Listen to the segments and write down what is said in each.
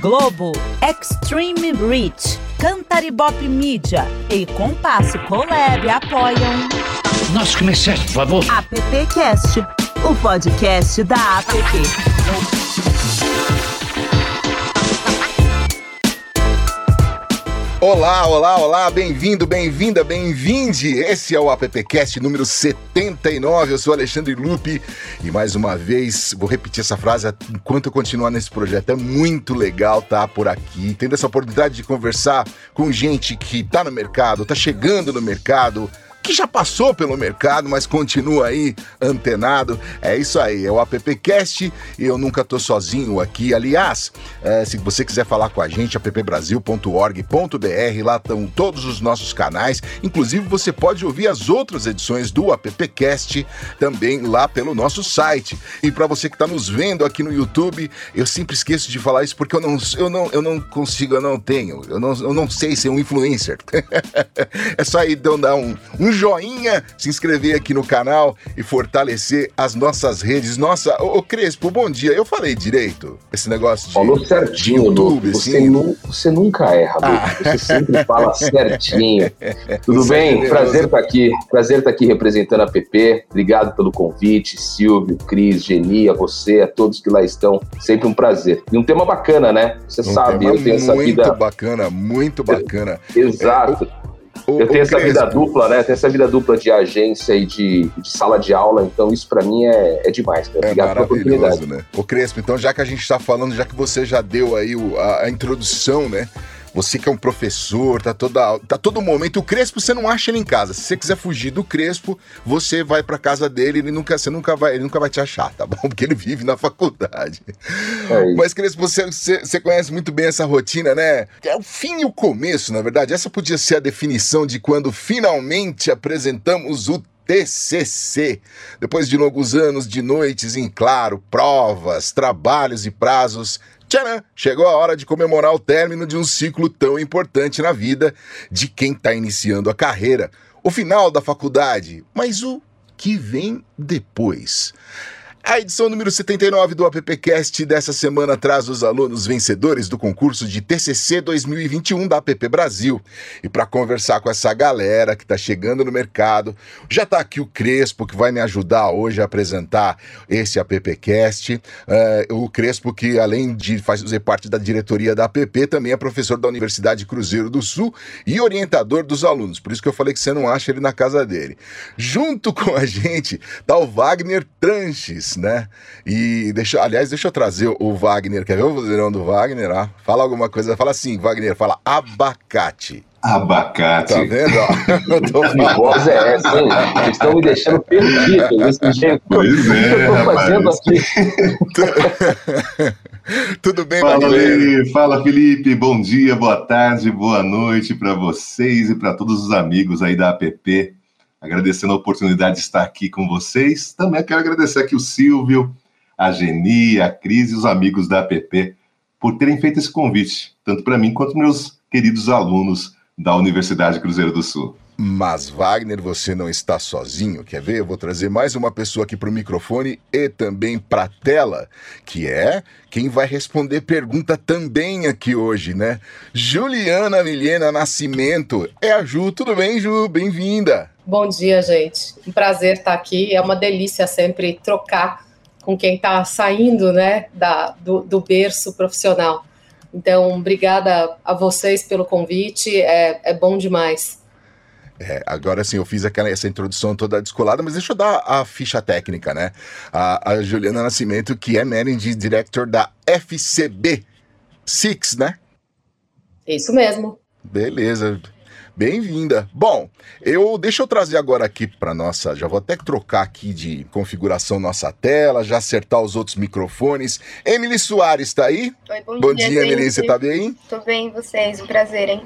Globo, Extreme Reach, Cantaribop Media e Compasso Colab apoiam. Nosso comerciante, por favor. AppCast, o podcast da App. Olá, olá, olá, bem-vindo, bem-vinda, bem-vinde. Esse é o AppCast número 79. Eu sou Alexandre Lupe e mais uma vez vou repetir essa frase enquanto eu continuar nesse projeto. É muito legal estar por aqui, tendo essa oportunidade de conversar com gente que está no mercado, está chegando no mercado que já passou pelo mercado, mas continua aí antenado. É isso aí, é o AppCast e eu nunca tô sozinho aqui. Aliás, é, se você quiser falar com a gente, appbrasil.org.br, lá estão todos os nossos canais. Inclusive, você pode ouvir as outras edições do AppCast também lá pelo nosso site. E para você que está nos vendo aqui no YouTube, eu sempre esqueço de falar isso porque eu não, eu não, eu não consigo, eu não tenho, eu não, eu não sei ser um influencer. é só aí dar um, um joinha, se inscrever aqui no canal e fortalecer as nossas redes. Nossa, ô, ô Crespo, bom dia. Eu falei direito esse negócio de. Falou certinho, YouTube, você, assim. nu, você nunca erra, ah. Você sempre fala certinho. Tudo você bem? É Prazer estar tá aqui. Prazer estar tá aqui representando a PP. Obrigado pelo convite, Silvio, Cris, Geni, a você, a todos que lá estão. Sempre um prazer. E um tema bacana, né? Você um sabe, eu tenho essa vida. Muito bacana, muito bacana. Exato. É, o, eu tenho essa Crespo. vida dupla, né? Tenho essa vida dupla de agência e de, de sala de aula, então isso para mim é, é demais, cara. É Obrigado pela oportunidade. Né? O Crespo, então já que a gente está falando, já que você já deu aí o, a, a introdução, né? Você que é um professor, tá toda, tá todo momento. O Crespo você não acha ele em casa. Se você quiser fugir do Crespo, você vai para casa dele, ele nunca, você nunca vai, ele nunca vai te achar, tá bom? Porque ele vive na faculdade. É Mas Crespo, você, você, você conhece muito bem essa rotina, né? É o fim e o começo, na verdade. Essa podia ser a definição de quando finalmente apresentamos o TCC. Depois de longos anos de noites em claro, provas, trabalhos e prazos, Tcharam! Chegou a hora de comemorar o término de um ciclo tão importante na vida de quem está iniciando a carreira. O final da faculdade, mas o que vem depois. A edição número 79 do AppCast dessa semana traz os alunos vencedores do concurso de TCC 2021 da App Brasil. E para conversar com essa galera que está chegando no mercado, já está aqui o Crespo, que vai me ajudar hoje a apresentar esse AppCast. Uh, o Crespo, que além de fazer parte da diretoria da App, também é professor da Universidade Cruzeiro do Sul e orientador dos alunos. Por isso que eu falei que você não acha ele na casa dele. Junto com a gente está o Wagner Tranches né? E deixa, aliás, deixa eu trazer o Wagner, quer ver o vozeirão do Wagner? Ah, fala alguma coisa, fala assim, Wagner, fala abacate. Abacate. Tá vendo? Tô que voz é essa, hein? Vocês estão me deixando perdido desse jeito. Pois é, eu tô fazendo aqui. Tudo bem, Fala? Fala, Felipe. Bom dia, boa tarde, boa noite para vocês e para todos os amigos aí da APP agradecendo a oportunidade de estar aqui com vocês. Também quero agradecer aqui o Silvio, a Geni, a Cris e os amigos da APP por terem feito esse convite, tanto para mim quanto meus queridos alunos da Universidade Cruzeiro do Sul. Mas Wagner, você não está sozinho, quer ver? Eu vou trazer mais uma pessoa aqui para o microfone e também para a tela, que é quem vai responder pergunta também aqui hoje, né? Juliana Milena Nascimento. É a Ju, tudo bem, Ju? Bem-vinda. Bom dia, gente. Um prazer estar aqui. É uma delícia sempre trocar com quem está saindo, né, da, do, do berço profissional. Então, obrigada a vocês pelo convite. É, é bom demais. É, agora sim, eu fiz aquela, essa introdução toda descolada, mas deixa eu dar a ficha técnica, né? A, a Juliana Nascimento, que é Managing Director da FCB Six, né? Isso mesmo. Beleza. Bem-vinda. Bom, eu deixa eu trazer agora aqui para nossa, já vou até trocar aqui de configuração nossa tela, já acertar os outros microfones. Emily Soares está aí? Oi, bom, bom dia, dia Emily, você tá bem? Tô bem, vocês, um prazer, hein?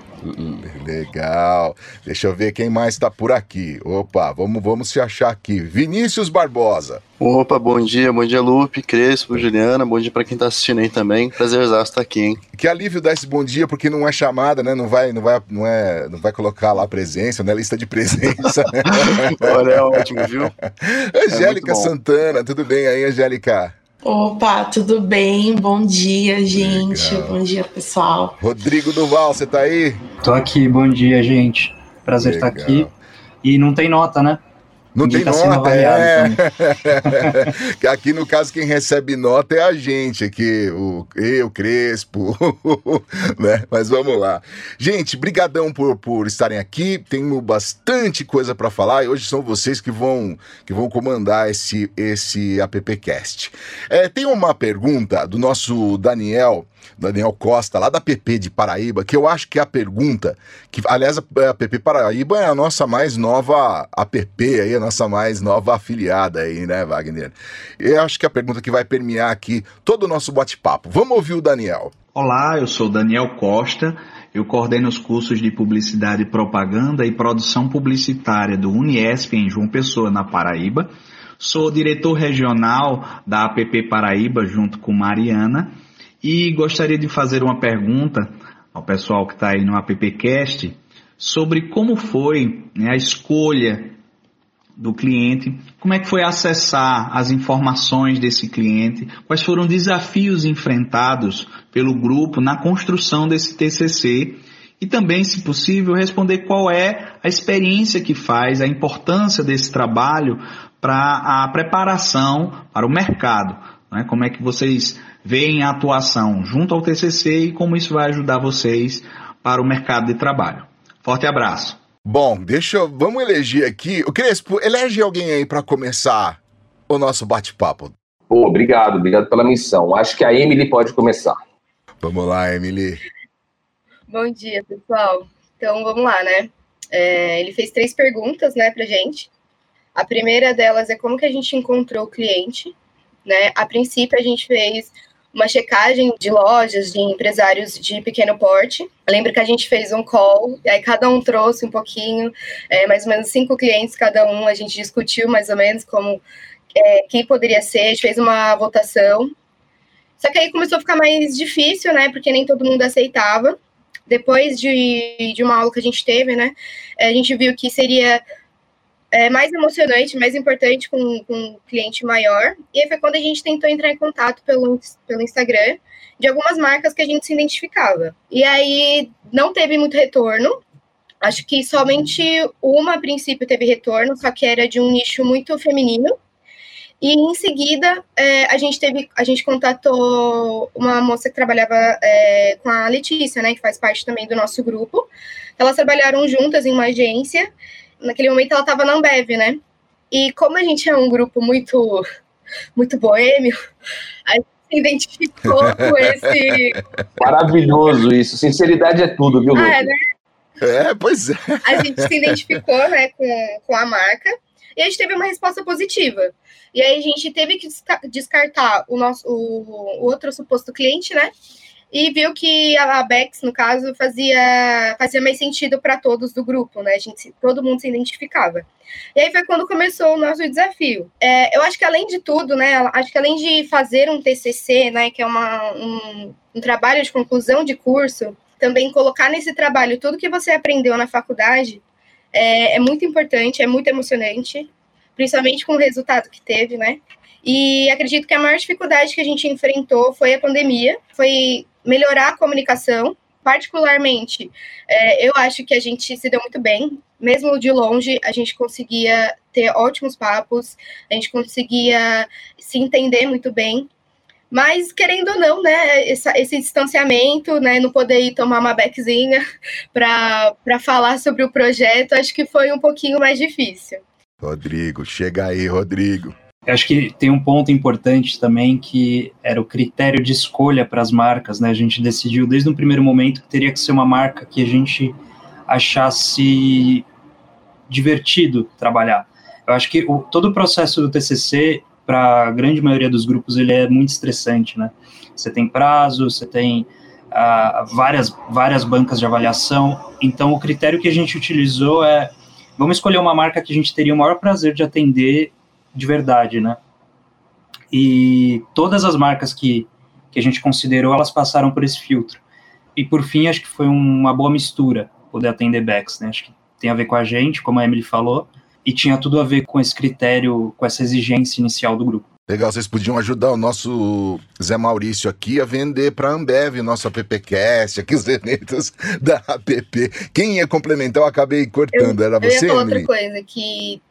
Legal. Deixa eu ver quem mais está por aqui. Opa, vamos, vamos se achar aqui. Vinícius Barbosa. Opa, bom dia, bom dia Lupe, Crespo, Juliana, bom dia para quem tá assistindo aí também. Prazer estar aqui, hein? Que alívio dar esse bom dia, porque não é chamada, né? Não vai, não vai, não é, não vai colocar lá a presença, né? Lista de presença. Olha, é ótimo, viu? Angélica é Santana, tudo bem aí, Angélica? Opa, tudo bem? Bom dia, gente. Legal. Bom dia, pessoal. Rodrigo Duval, você tá aí? Tô aqui, bom dia, gente. Prazer Legal. estar aqui. E não tem nota, né? Não tem tá nota, é. aqui no caso quem recebe nota é a gente aqui, o eu, Crespo, né? Mas vamos lá. Gente, brigadão por, por estarem aqui. Tenho bastante coisa para falar e hoje são vocês que vão que vão comandar esse esse appcast. É, tem uma pergunta do nosso Daniel Daniel Costa, lá da PP de Paraíba, que eu acho que é a pergunta, que aliás a PP Paraíba é a nossa mais nova app aí, a nossa mais nova afiliada aí, né, Wagner? Eu acho que é a pergunta que vai permear aqui todo o nosso bate-papo. Vamos ouvir o Daniel. Olá, eu sou Daniel Costa, eu coordeno os cursos de Publicidade Propaganda e Produção Publicitária do Uniesp em João Pessoa, na Paraíba. Sou diretor regional da APP Paraíba, junto com Mariana, e gostaria de fazer uma pergunta ao pessoal que está aí no AppCast sobre como foi né, a escolha do cliente, como é que foi acessar as informações desse cliente, quais foram os desafios enfrentados pelo grupo na construção desse TCC e também, se possível, responder qual é a experiência que faz, a importância desse trabalho para a preparação para o mercado. Né? Como é que vocês veem a atuação junto ao TCC e como isso vai ajudar vocês para o mercado de trabalho. Forte abraço. Bom, deixa eu, vamos eleger aqui. O Crespo, elege alguém aí para começar o nosso bate-papo. Oh, obrigado, obrigado pela missão. Acho que a Emily pode começar. Vamos lá, Emily. Bom dia, pessoal. Então, vamos lá, né? É, ele fez três perguntas, né, pra gente. A primeira delas é como que a gente encontrou o cliente, né? A princípio, a gente fez uma checagem de lojas, de empresários de pequeno porte. Lembro que a gente fez um call, e aí cada um trouxe um pouquinho, é, mais ou menos cinco clientes cada um, a gente discutiu mais ou menos como é, que poderia ser, a gente fez uma votação. Só que aí começou a ficar mais difícil, né? Porque nem todo mundo aceitava. Depois de, de uma aula que a gente teve, né? A gente viu que seria é, mais emocionante, mais importante com, com um cliente maior. E aí foi quando a gente tentou entrar em contato pelo, pelo Instagram de algumas marcas que a gente se identificava. E aí não teve muito retorno. Acho que somente uma, a princípio, teve retorno, só que era de um nicho muito feminino. E em seguida, é, a gente teve, a gente contatou uma moça que trabalhava é, com a Letícia, né, que faz parte também do nosso grupo. Elas trabalharam juntas em uma agência naquele momento ela estava na Ambev, né? E como a gente é um grupo muito, muito boêmio, a gente se identificou com esse. Maravilhoso isso. Sinceridade é tudo, viu, Lu? Ah, é, né? É, pois é. A gente se identificou, né, com, com a marca e a gente teve uma resposta positiva. E aí a gente teve que descartar o nosso o, o outro suposto cliente, né? E viu que a Bex, no caso, fazia, fazia mais sentido para todos do grupo, né? A gente, todo mundo se identificava. E aí foi quando começou o nosso desafio. É, eu acho que além de tudo, né? Acho que além de fazer um TCC, né? Que é uma, um, um trabalho de conclusão de curso, também colocar nesse trabalho tudo que você aprendeu na faculdade é, é muito importante, é muito emocionante, principalmente com o resultado que teve, né? E acredito que a maior dificuldade que a gente enfrentou foi a pandemia, foi melhorar a comunicação. Particularmente, é, eu acho que a gente se deu muito bem, mesmo de longe, a gente conseguia ter ótimos papos, a gente conseguia se entender muito bem. Mas, querendo ou não, né, essa, esse distanciamento, né, não poder ir tomar uma beckzinha para falar sobre o projeto, acho que foi um pouquinho mais difícil. Rodrigo, chega aí, Rodrigo. Eu acho que tem um ponto importante também que era o critério de escolha para as marcas, né? A gente decidiu desde o primeiro momento que teria que ser uma marca que a gente achasse divertido trabalhar. Eu acho que o, todo o processo do TCC, para a grande maioria dos grupos, ele é muito estressante, né? Você tem prazo, você tem uh, várias, várias bancas de avaliação. Então, o critério que a gente utilizou é: vamos escolher uma marca que a gente teria o maior prazer de atender de verdade, né? E todas as marcas que, que a gente considerou, elas passaram por esse filtro. E por fim, acho que foi uma boa mistura poder atender backs, né? Acho que tem a ver com a gente, como a Emily falou, e tinha tudo a ver com esse critério, com essa exigência inicial do grupo. Legal, vocês podiam ajudar o nosso Zé Maurício aqui a vender para a Ambev o nosso AppCast, aqui os eventos da app. Quem ia complementar, eu acabei cortando. Eu, Era você, eu ia falar Emily? outra coisa que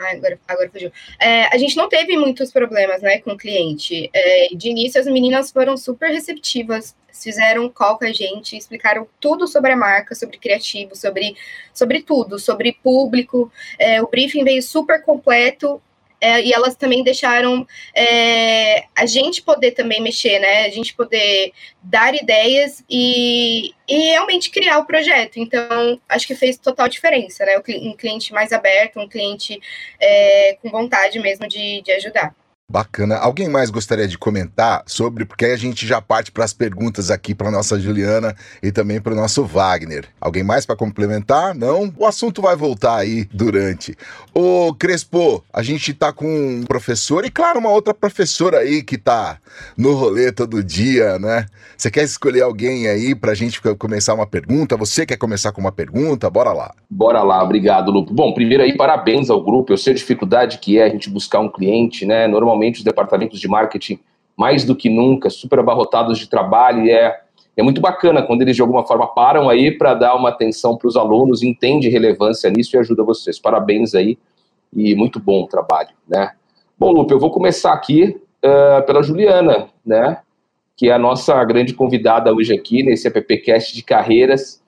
Ai, agora, agora fugiu. É, a gente não teve muitos problemas né, com o cliente. É, de início, as meninas foram super receptivas, fizeram call com a gente, explicaram tudo sobre a marca, sobre criativo, sobre, sobre tudo, sobre público. É, o briefing veio super completo é, e elas também deixaram é, a gente poder também mexer, né? A gente poder dar ideias e, e realmente criar o projeto. Então, acho que fez total diferença, né? Um cliente mais aberto, um cliente é, com vontade mesmo de, de ajudar. Bacana. Alguém mais gostaria de comentar sobre, porque aí a gente já parte para as perguntas aqui para nossa Juliana e também para o nosso Wagner. Alguém mais para complementar? Não? O assunto vai voltar aí durante. Ô Crespo, a gente tá com um professor e claro, uma outra professora aí que tá no rolê todo dia, né? Você quer escolher alguém aí para a gente começar uma pergunta? Você quer começar com uma pergunta? Bora lá. Bora lá, obrigado, Lupo. Bom, primeiro aí, parabéns ao grupo. Eu sei a dificuldade que é a gente buscar um cliente, né? Normalmente os departamentos de marketing, mais do que nunca, super abarrotados de trabalho, e é, é muito bacana quando eles de alguma forma param aí para dar uma atenção para os alunos, entende relevância nisso e ajuda vocês. Parabéns aí e muito bom o trabalho, né? Bom, Lupe, eu vou começar aqui uh, pela Juliana, né? Que é a nossa grande convidada hoje aqui nesse AppCast de carreiras.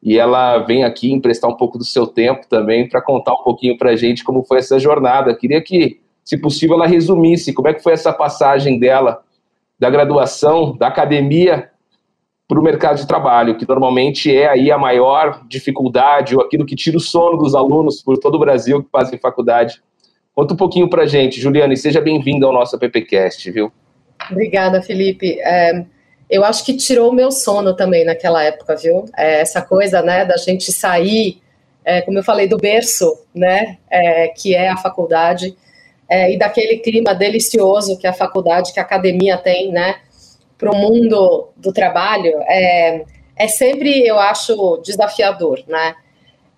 E ela vem aqui emprestar um pouco do seu tempo também para contar um pouquinho para a gente como foi essa jornada. Queria que se possível, ela resumisse como é que foi essa passagem dela da graduação, da academia para o mercado de trabalho, que normalmente é aí a maior dificuldade ou aquilo que tira o sono dos alunos por todo o Brasil que fazem faculdade. Conta um pouquinho para gente, Juliana, e seja bem-vinda ao nosso PPcast, viu? Obrigada, Felipe. É, eu acho que tirou o meu sono também naquela época, viu? É, essa coisa, né, da gente sair, é, como eu falei, do berço, né, é, que é a faculdade, é, e daquele clima delicioso que a faculdade, que a academia tem, né, para o mundo do trabalho, é, é sempre, eu acho, desafiador, né?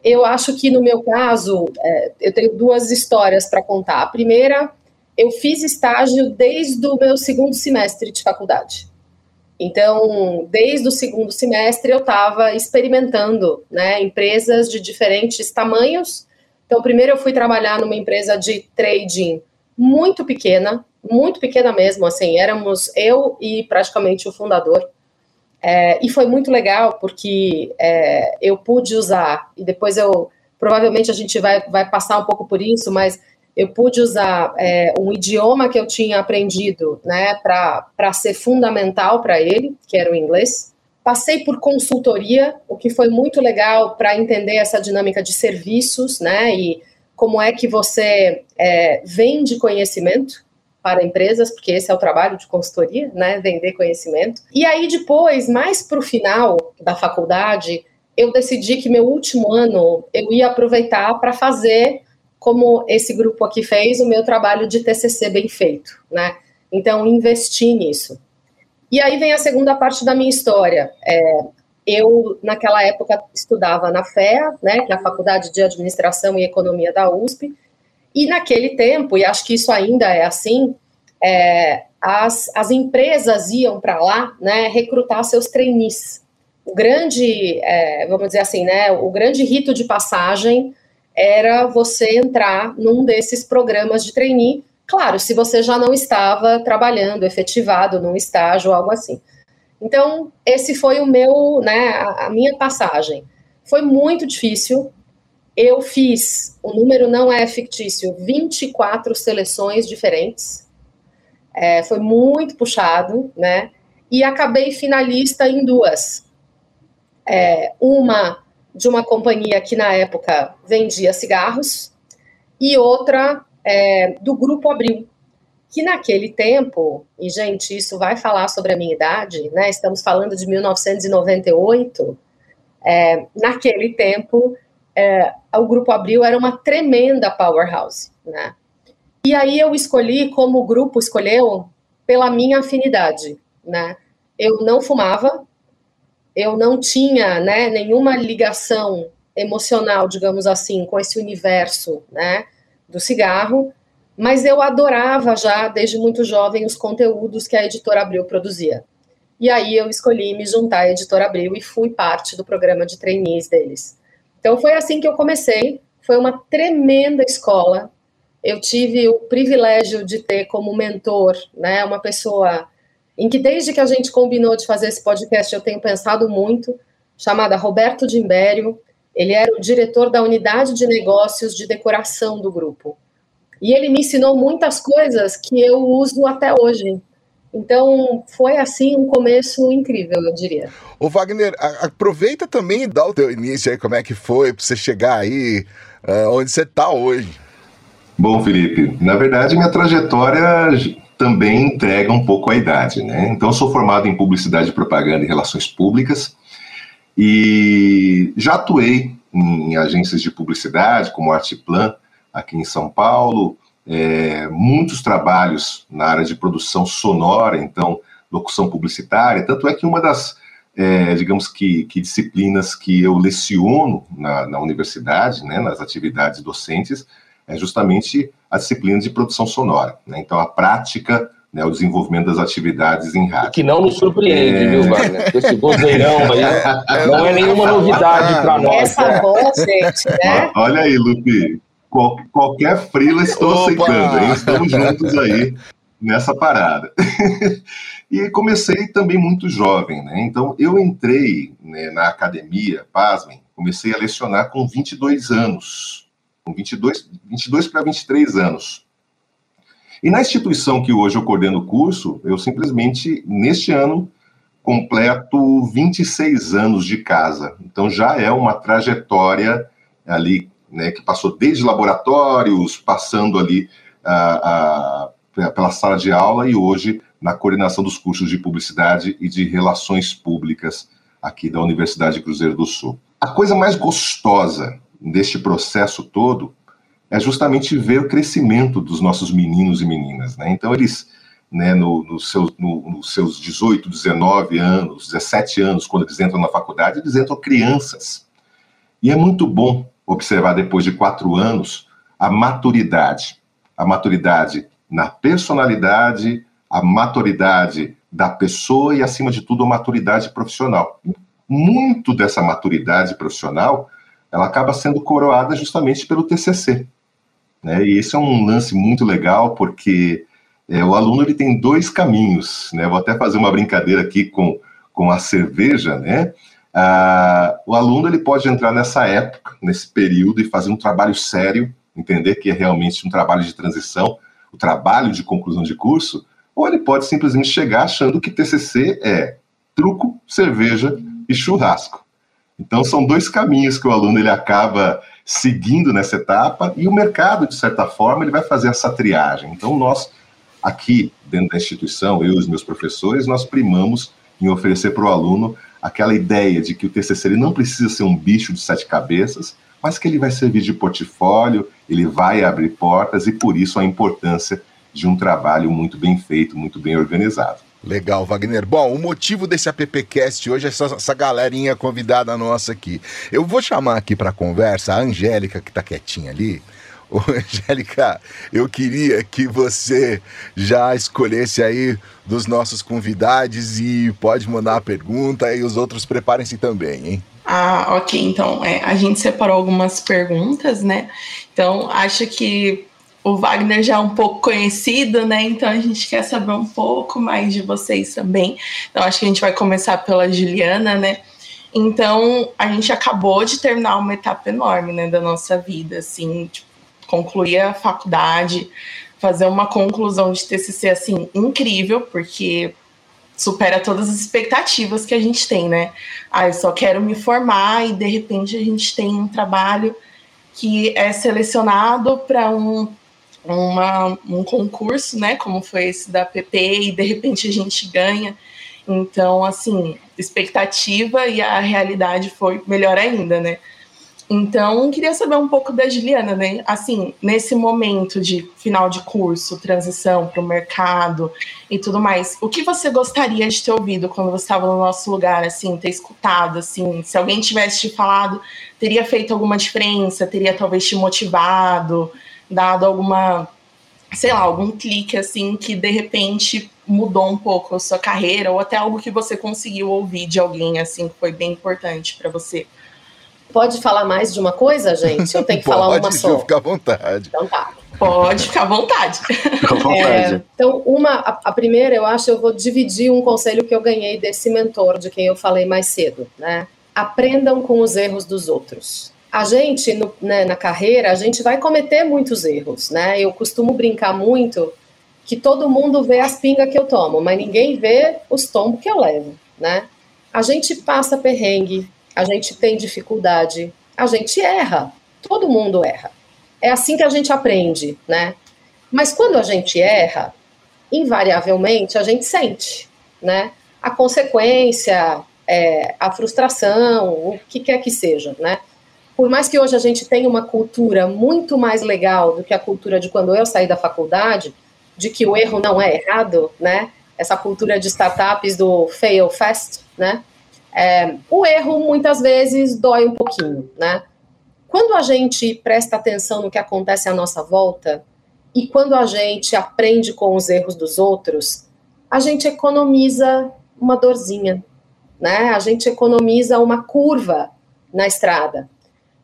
Eu acho que no meu caso, é, eu tenho duas histórias para contar. A primeira, eu fiz estágio desde o meu segundo semestre de faculdade. Então, desde o segundo semestre, eu estava experimentando né, empresas de diferentes tamanhos então, primeiro eu fui trabalhar numa empresa de trading muito pequena, muito pequena mesmo, assim, éramos eu e praticamente o fundador. É, e foi muito legal porque é, eu pude usar, e depois eu, provavelmente a gente vai, vai passar um pouco por isso, mas eu pude usar é, um idioma que eu tinha aprendido, né, para ser fundamental para ele, que era o inglês. Passei por consultoria, o que foi muito legal para entender essa dinâmica de serviços, né? E como é que você é, vende conhecimento para empresas, porque esse é o trabalho de consultoria, né? Vender conhecimento. E aí, depois, mais para o final da faculdade, eu decidi que meu último ano eu ia aproveitar para fazer, como esse grupo aqui fez, o meu trabalho de TCC bem feito, né? Então, investi nisso. E aí vem a segunda parte da minha história. É, eu, naquela época, estudava na FEA, né, que é a Faculdade de Administração e Economia da USP, e naquele tempo, e acho que isso ainda é assim, é, as, as empresas iam para lá né, recrutar seus trainees. O grande, é, vamos dizer assim, né, o grande rito de passagem era você entrar num desses programas de trainee Claro, se você já não estava trabalhando, efetivado num estágio, algo assim. Então, esse foi o meu, né, a minha passagem. Foi muito difícil. Eu fiz, o número não é fictício, 24 seleções diferentes. É, foi muito puxado, né? E acabei finalista em duas. É, uma de uma companhia que na época vendia cigarros e outra é, do Grupo Abril, que naquele tempo, e gente, isso vai falar sobre a minha idade, né? Estamos falando de 1998. É, naquele tempo, é, o Grupo Abril era uma tremenda powerhouse, né? E aí eu escolhi, como o grupo escolheu, pela minha afinidade, né? Eu não fumava, eu não tinha, né, nenhuma ligação emocional, digamos assim, com esse universo, né? Do cigarro. mas eu adorava já, desde muito jovem, os conteúdos que a editora Abril produzia. E aí eu escolhi me juntar à editora Abril e fui parte do programa de trainees deles. Então foi assim que eu comecei. Foi uma tremenda escola. Eu tive o privilégio de ter como mentor, né, uma pessoa em que desde que a gente combinou de fazer esse podcast eu tenho pensado muito, chamada Roberto Dimbério. Ele era o diretor da unidade de negócios de decoração do grupo. E ele me ensinou muitas coisas que eu uso até hoje. Então, foi assim um começo incrível, eu diria. Ô Wagner, aproveita também e dá o teu início aí, como é que foi para você chegar aí, uh, onde você está hoje. Bom, Felipe, na verdade minha trajetória também entrega um pouco a idade, né? Então, eu sou formado em Publicidade, Propaganda e Relações Públicas e já atuei em agências de publicidade, como Artplan, aqui em São Paulo, é, muitos trabalhos na área de produção sonora, então, locução publicitária. Tanto é que uma das, é, digamos que, que, disciplinas que eu leciono na, na universidade, né, nas atividades docentes, é justamente a disciplina de produção sonora. Né? Então, a prática né, o desenvolvimento das atividades em rádio. Que não nos surpreende, é... viu, Wagner? Esse vozeirão aí é, não é nenhuma novidade para nós. Essa né? voz, gente, né? Olha aí, Lupe, qual, qualquer frila estou Opa! aceitando, hein? Estamos juntos aí nessa parada. e comecei também muito jovem, né? Então, eu entrei né, na academia, pasmem, comecei a lecionar com 22 anos, com 22, 22 para 23 anos. E na instituição que hoje eu coordeno o curso, eu simplesmente, neste ano, completo 26 anos de casa. Então já é uma trajetória ali né, que passou desde laboratórios, passando ali a, a, pela sala de aula e hoje na coordenação dos cursos de publicidade e de relações públicas aqui da Universidade Cruzeiro do Sul. A coisa mais gostosa deste processo todo é justamente ver o crescimento dos nossos meninos e meninas. Né? Então, eles, né, no, no seu, no, nos seus 18, 19 anos, 17 anos, quando eles entram na faculdade, eles entram crianças. E é muito bom observar depois de quatro anos a maturidade, a maturidade na personalidade, a maturidade da pessoa e, acima de tudo, a maturidade profissional. Muito dessa maturidade profissional, ela acaba sendo coroada justamente pelo TCC. Né? E esse é um lance muito legal, porque é, o aluno ele tem dois caminhos. Né? Vou até fazer uma brincadeira aqui com, com a cerveja, né? Ah, o aluno ele pode entrar nessa época, nesse período, e fazer um trabalho sério, entender que é realmente um trabalho de transição, o trabalho de conclusão de curso, ou ele pode simplesmente chegar achando que TCC é truco, cerveja e churrasco. Então são dois caminhos que o aluno ele acaba seguindo nessa etapa e o mercado de certa forma ele vai fazer essa triagem. Então nós aqui dentro da instituição, eu e os meus professores, nós primamos em oferecer para o aluno aquela ideia de que o TCC ele não precisa ser um bicho de sete cabeças, mas que ele vai servir de portfólio, ele vai abrir portas e por isso a importância de um trabalho muito bem feito, muito bem organizado. Legal, Wagner. Bom, o motivo desse AppCast hoje é essa, essa galerinha convidada nossa aqui. Eu vou chamar aqui para conversa a Angélica, que está quietinha ali. Ô, Angélica, eu queria que você já escolhesse aí dos nossos convidados e pode mandar a pergunta e os outros preparem-se também, hein? Ah, ok. Então, é, a gente separou algumas perguntas, né? Então, acho que o Wagner já é um pouco conhecido, né? Então, a gente quer saber um pouco mais de vocês também. Então, acho que a gente vai começar pela Juliana, né? Então, a gente acabou de terminar uma etapa enorme, né, da nossa vida, assim, tipo, concluir a faculdade, fazer uma conclusão de TCC assim incrível, porque supera todas as expectativas que a gente tem, né? Ah, eu só quero me formar e de repente a gente tem um trabalho que é selecionado para um, uma, um concurso, né? Como foi esse da PP, e de repente a gente ganha. Então, assim, expectativa e a realidade foi melhor ainda, né? Então, queria saber um pouco da Juliana, né? Assim, nesse momento de final de curso, transição para o mercado e tudo mais, o que você gostaria de ter ouvido quando você estava no nosso lugar, assim, ter escutado, assim, se alguém tivesse te falado, teria feito alguma diferença, teria talvez te motivado, dado alguma sei lá, algum clique assim que de repente mudou um pouco a sua carreira ou até algo que você conseguiu ouvir de alguém assim que foi bem importante para você? Pode falar mais de uma coisa, gente? Eu tenho que falar uma só. Fica à vontade. Então tá. Pode ficar à vontade. Fica à vontade. É, então, uma, a, a, primeira, eu acho, eu vou dividir um conselho que eu ganhei desse mentor, de quem eu falei mais cedo, né? Aprendam com os erros dos outros. A gente, no, né, na carreira, a gente vai cometer muitos erros, né? Eu costumo brincar muito que todo mundo vê as pingas que eu tomo, mas ninguém vê os tombos que eu levo, né? A gente passa perrengue, a gente tem dificuldade, a gente erra, todo mundo erra. É assim que a gente aprende, né? Mas quando a gente erra, invariavelmente a gente sente, né? A consequência, é, a frustração, o que quer que seja, né? Por mais que hoje a gente tenha uma cultura muito mais legal do que a cultura de quando eu saí da faculdade, de que o erro não é errado, né? Essa cultura de startups do fail fast, né? É, o erro muitas vezes dói um pouquinho, né? Quando a gente presta atenção no que acontece à nossa volta e quando a gente aprende com os erros dos outros, a gente economiza uma dorzinha, né? A gente economiza uma curva na estrada.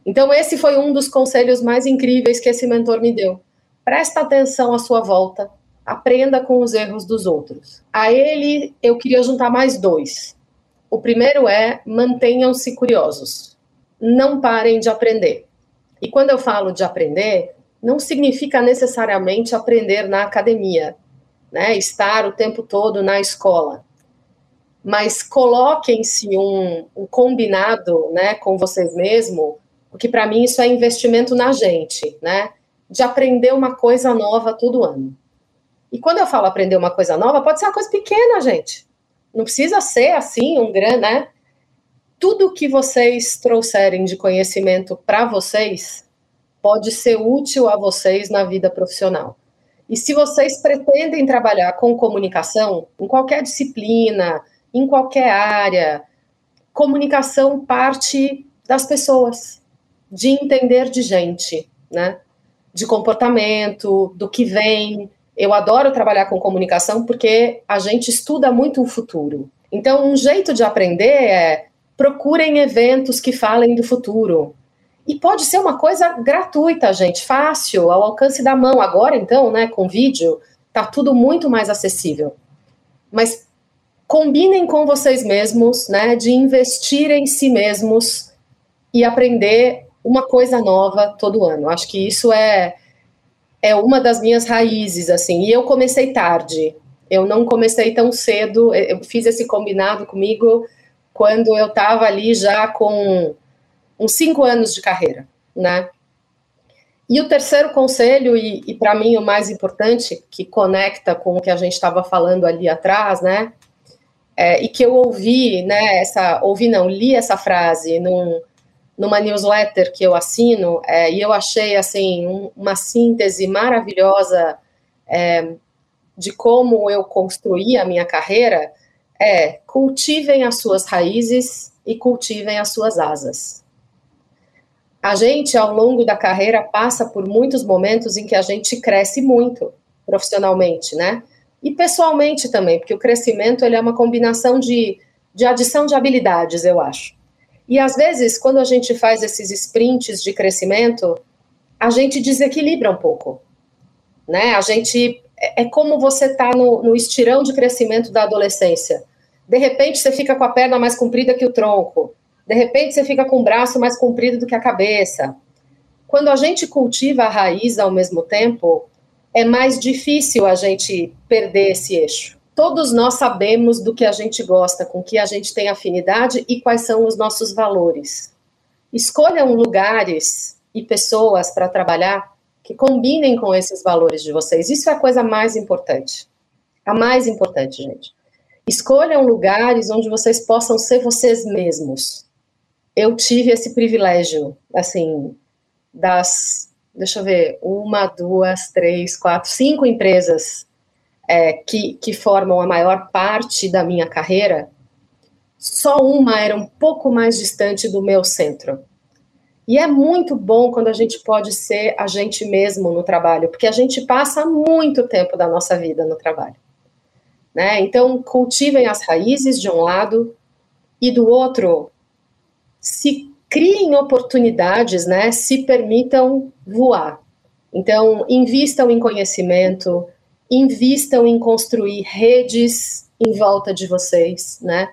Então esse foi um dos conselhos mais incríveis que esse mentor me deu. Presta atenção à sua volta, aprenda com os erros dos outros. A ele eu queria juntar mais dois. O primeiro é mantenham-se curiosos. Não parem de aprender. E quando eu falo de aprender, não significa necessariamente aprender na academia, né? Estar o tempo todo na escola. Mas coloquem-se um, um combinado, né, com vocês mesmos, porque para mim isso é investimento na gente, né? De aprender uma coisa nova todo ano. E quando eu falo aprender uma coisa nova, pode ser uma coisa pequena, gente. Não precisa ser assim um grande, né? Tudo que vocês trouxerem de conhecimento para vocês pode ser útil a vocês na vida profissional. E se vocês pretendem trabalhar com comunicação, em qualquer disciplina, em qualquer área, comunicação parte das pessoas, de entender de gente, né? De comportamento, do que vem, eu adoro trabalhar com comunicação porque a gente estuda muito o futuro. Então, um jeito de aprender é procurem eventos que falem do futuro. E pode ser uma coisa gratuita, gente, fácil, ao alcance da mão. Agora, então, né, com vídeo, tá tudo muito mais acessível. Mas combinem com vocês mesmos, né, de investir em si mesmos e aprender uma coisa nova todo ano. Acho que isso é é uma das minhas raízes, assim. E eu comecei tarde. Eu não comecei tão cedo. Eu fiz esse combinado comigo quando eu estava ali já com uns cinco anos de carreira, né? E o terceiro conselho, e, e para mim o mais importante, que conecta com o que a gente estava falando ali atrás, né? É, e que eu ouvi, né? Essa, ouvi não, li essa frase num, numa newsletter que eu assino, é, e eu achei assim um, uma síntese maravilhosa é, de como eu construí a minha carreira, é cultivem as suas raízes e cultivem as suas asas. A gente, ao longo da carreira, passa por muitos momentos em que a gente cresce muito profissionalmente, né? E pessoalmente também, porque o crescimento ele é uma combinação de, de adição de habilidades, eu acho. E às vezes, quando a gente faz esses sprints de crescimento, a gente desequilibra um pouco. Né? A gente. É, é como você está no, no estirão de crescimento da adolescência. De repente, você fica com a perna mais comprida que o tronco. De repente, você fica com o braço mais comprido do que a cabeça. Quando a gente cultiva a raiz ao mesmo tempo, é mais difícil a gente perder esse eixo todos nós sabemos do que a gente gosta, com que a gente tem afinidade e quais são os nossos valores. Escolham lugares e pessoas para trabalhar que combinem com esses valores de vocês. Isso é a coisa mais importante. A mais importante, gente. Escolham lugares onde vocês possam ser vocês mesmos. Eu tive esse privilégio, assim, das, deixa eu ver, uma, duas, três, quatro, cinco empresas é, que, que formam a maior parte da minha carreira, só uma era um pouco mais distante do meu centro. E é muito bom quando a gente pode ser a gente mesmo no trabalho, porque a gente passa muito tempo da nossa vida no trabalho. Né? Então, cultivem as raízes de um lado e do outro, se criem oportunidades, né? se permitam voar. Então, invistam em conhecimento, invistam em construir redes em volta de vocês, né?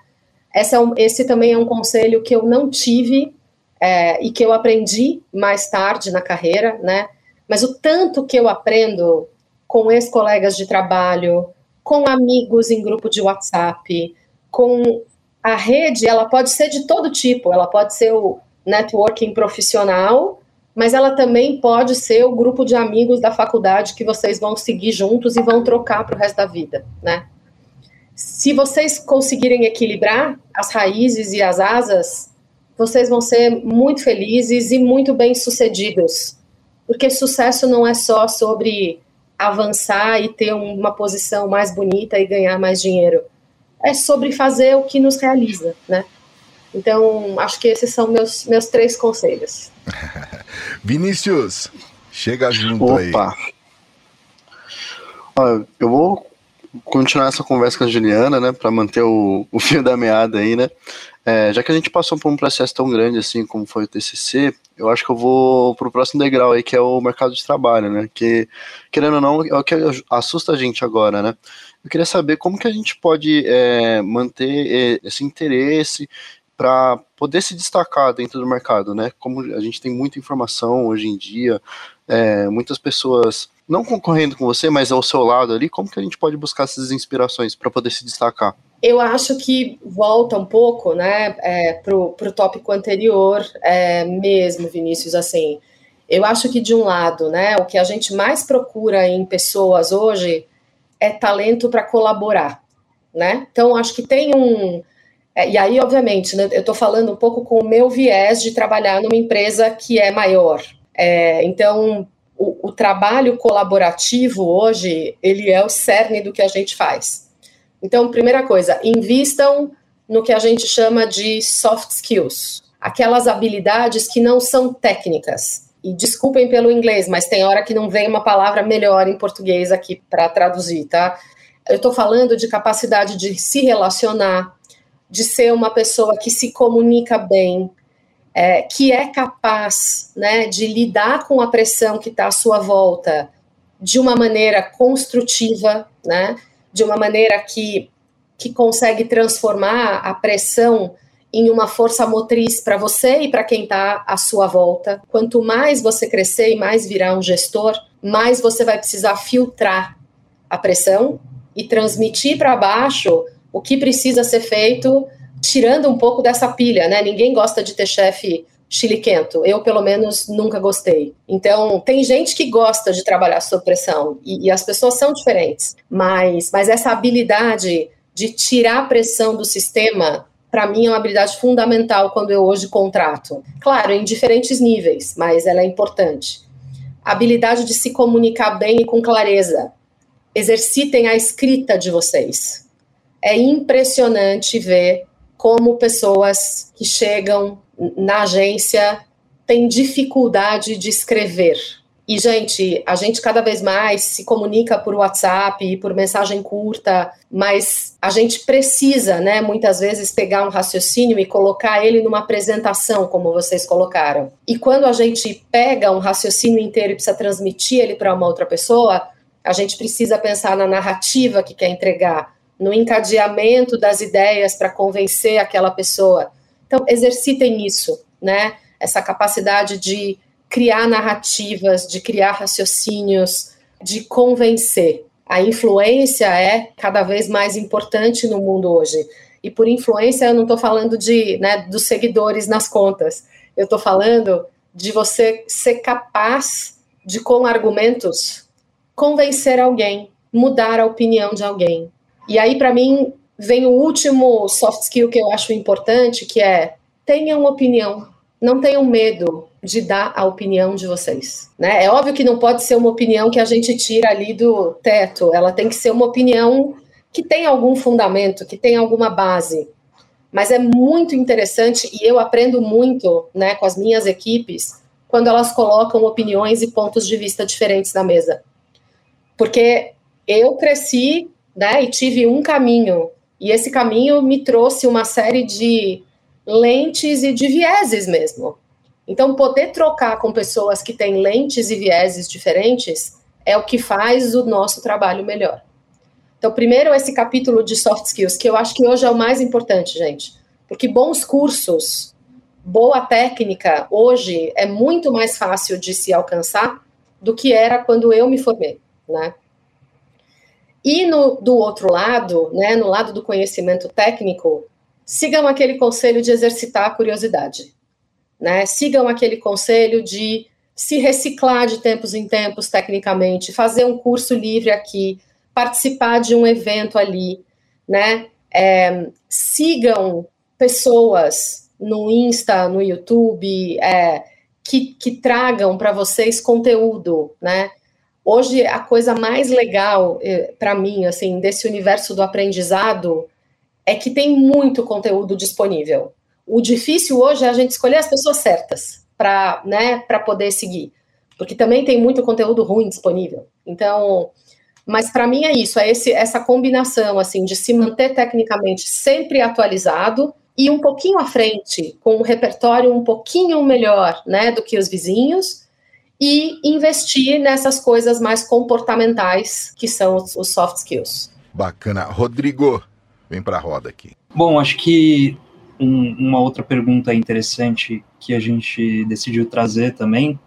Esse, é um, esse também é um conselho que eu não tive é, e que eu aprendi mais tarde na carreira, né? Mas o tanto que eu aprendo com ex-colegas de trabalho, com amigos em grupo de WhatsApp, com a rede, ela pode ser de todo tipo, ela pode ser o networking profissional, mas ela também pode ser o grupo de amigos da faculdade que vocês vão seguir juntos e vão trocar para o resto da vida, né? Se vocês conseguirem equilibrar as raízes e as asas, vocês vão ser muito felizes e muito bem-sucedidos. Porque sucesso não é só sobre avançar e ter uma posição mais bonita e ganhar mais dinheiro. É sobre fazer o que nos realiza, né? Então, acho que esses são meus, meus três conselhos. Vinícius, chega junto Opa. aí. Olha, eu vou continuar essa conversa com a Juliana, né, para manter o, o fio da meada aí, né? É, já que a gente passou por um processo tão grande assim como foi o TCC, eu acho que eu vou para o próximo degrau aí, que é o mercado de trabalho, né? Que, querendo ou não, é o que assusta a gente agora, né? Eu queria saber como que a gente pode é, manter é, esse interesse para poder se destacar dentro do mercado, né? Como a gente tem muita informação hoje em dia, é, muitas pessoas não concorrendo com você, mas ao seu lado ali, como que a gente pode buscar essas inspirações para poder se destacar? Eu acho que volta um pouco, né, é, pro, pro tópico anterior é, mesmo, Vinícius, assim, eu acho que de um lado, né, o que a gente mais procura em pessoas hoje é talento para colaborar, né, então acho que tem um, é, e aí, obviamente, né, eu estou falando um pouco com o meu viés de trabalhar numa empresa que é maior. É, então, o, o, trabalho colaborativo hoje, ele é o cerne do que a gente faz. Então, primeira coisa, invistam no que a gente chama de soft skills, aquelas habilidades que não são técnicas. E desculpem pelo inglês, mas tem hora que não vem uma palavra melhor em português aqui para traduzir, tá? Eu estou falando de capacidade de se relacionar, de ser uma pessoa que se comunica bem, é, que é capaz né, de lidar com a pressão que está à sua volta de uma maneira construtiva, né, de uma maneira que, que consegue transformar a pressão em uma força motriz para você e para quem está à sua volta. Quanto mais você crescer e mais virar um gestor, mais você vai precisar filtrar a pressão e transmitir para baixo o que precisa ser feito, tirando um pouco dessa pilha, né? Ninguém gosta de ter chefe chiliquento. Eu, pelo menos, nunca gostei. Então, tem gente que gosta de trabalhar sob pressão e, e as pessoas são diferentes, mas, mas essa habilidade de tirar a pressão do sistema para mim é uma habilidade fundamental quando eu hoje contrato. Claro, em diferentes níveis, mas ela é importante. A habilidade de se comunicar bem e com clareza. Exercitem a escrita de vocês é impressionante ver como pessoas que chegam na agência têm dificuldade de escrever. E, gente, a gente cada vez mais se comunica por WhatsApp por mensagem curta, mas a gente precisa, né, muitas vezes, pegar um raciocínio e colocar ele numa apresentação, como vocês colocaram. E quando a gente pega um raciocínio inteiro e precisa transmitir ele para uma outra pessoa, a gente precisa pensar na narrativa que quer entregar, no encadeamento das ideias para convencer aquela pessoa. Então, exercitem isso, né? Essa capacidade de criar narrativas, de criar raciocínios, de convencer. A influência é cada vez mais importante no mundo hoje. E por influência eu não estou falando de, né, dos seguidores nas contas. Eu estou falando de você ser capaz de, com argumentos, convencer alguém, mudar a opinião de alguém, e aí, para mim, vem o último soft skill que eu acho importante, que é tenham opinião. Não tenham medo de dar a opinião de vocês. Né? É óbvio que não pode ser uma opinião que a gente tira ali do teto. Ela tem que ser uma opinião que tem algum fundamento, que tem alguma base. Mas é muito interessante e eu aprendo muito né, com as minhas equipes quando elas colocam opiniões e pontos de vista diferentes na mesa. Porque eu cresci né, e tive um caminho, e esse caminho me trouxe uma série de lentes e de vieses mesmo. Então, poder trocar com pessoas que têm lentes e vieses diferentes é o que faz o nosso trabalho melhor. Então, primeiro, esse capítulo de soft skills, que eu acho que hoje é o mais importante, gente. Porque bons cursos, boa técnica, hoje é muito mais fácil de se alcançar do que era quando eu me formei, né? E no, do outro lado, né, no lado do conhecimento técnico, sigam aquele conselho de exercitar a curiosidade. Né? Sigam aquele conselho de se reciclar de tempos em tempos tecnicamente, fazer um curso livre aqui, participar de um evento ali, né? É, sigam pessoas no Insta, no YouTube, é, que, que tragam para vocês conteúdo, né? Hoje a coisa mais legal eh, para mim, assim, desse universo do aprendizado é que tem muito conteúdo disponível. O difícil hoje é a gente escolher as pessoas certas para né, poder seguir, porque também tem muito conteúdo ruim disponível. Então, mas para mim é isso, é esse, essa combinação assim de se manter tecnicamente sempre atualizado e um pouquinho à frente, com um repertório um pouquinho melhor, né, do que os vizinhos, e investir nessas coisas mais comportamentais que são os soft skills. Bacana, Rodrigo, vem para a roda aqui. Bom, acho que um, uma outra pergunta interessante que a gente decidiu trazer também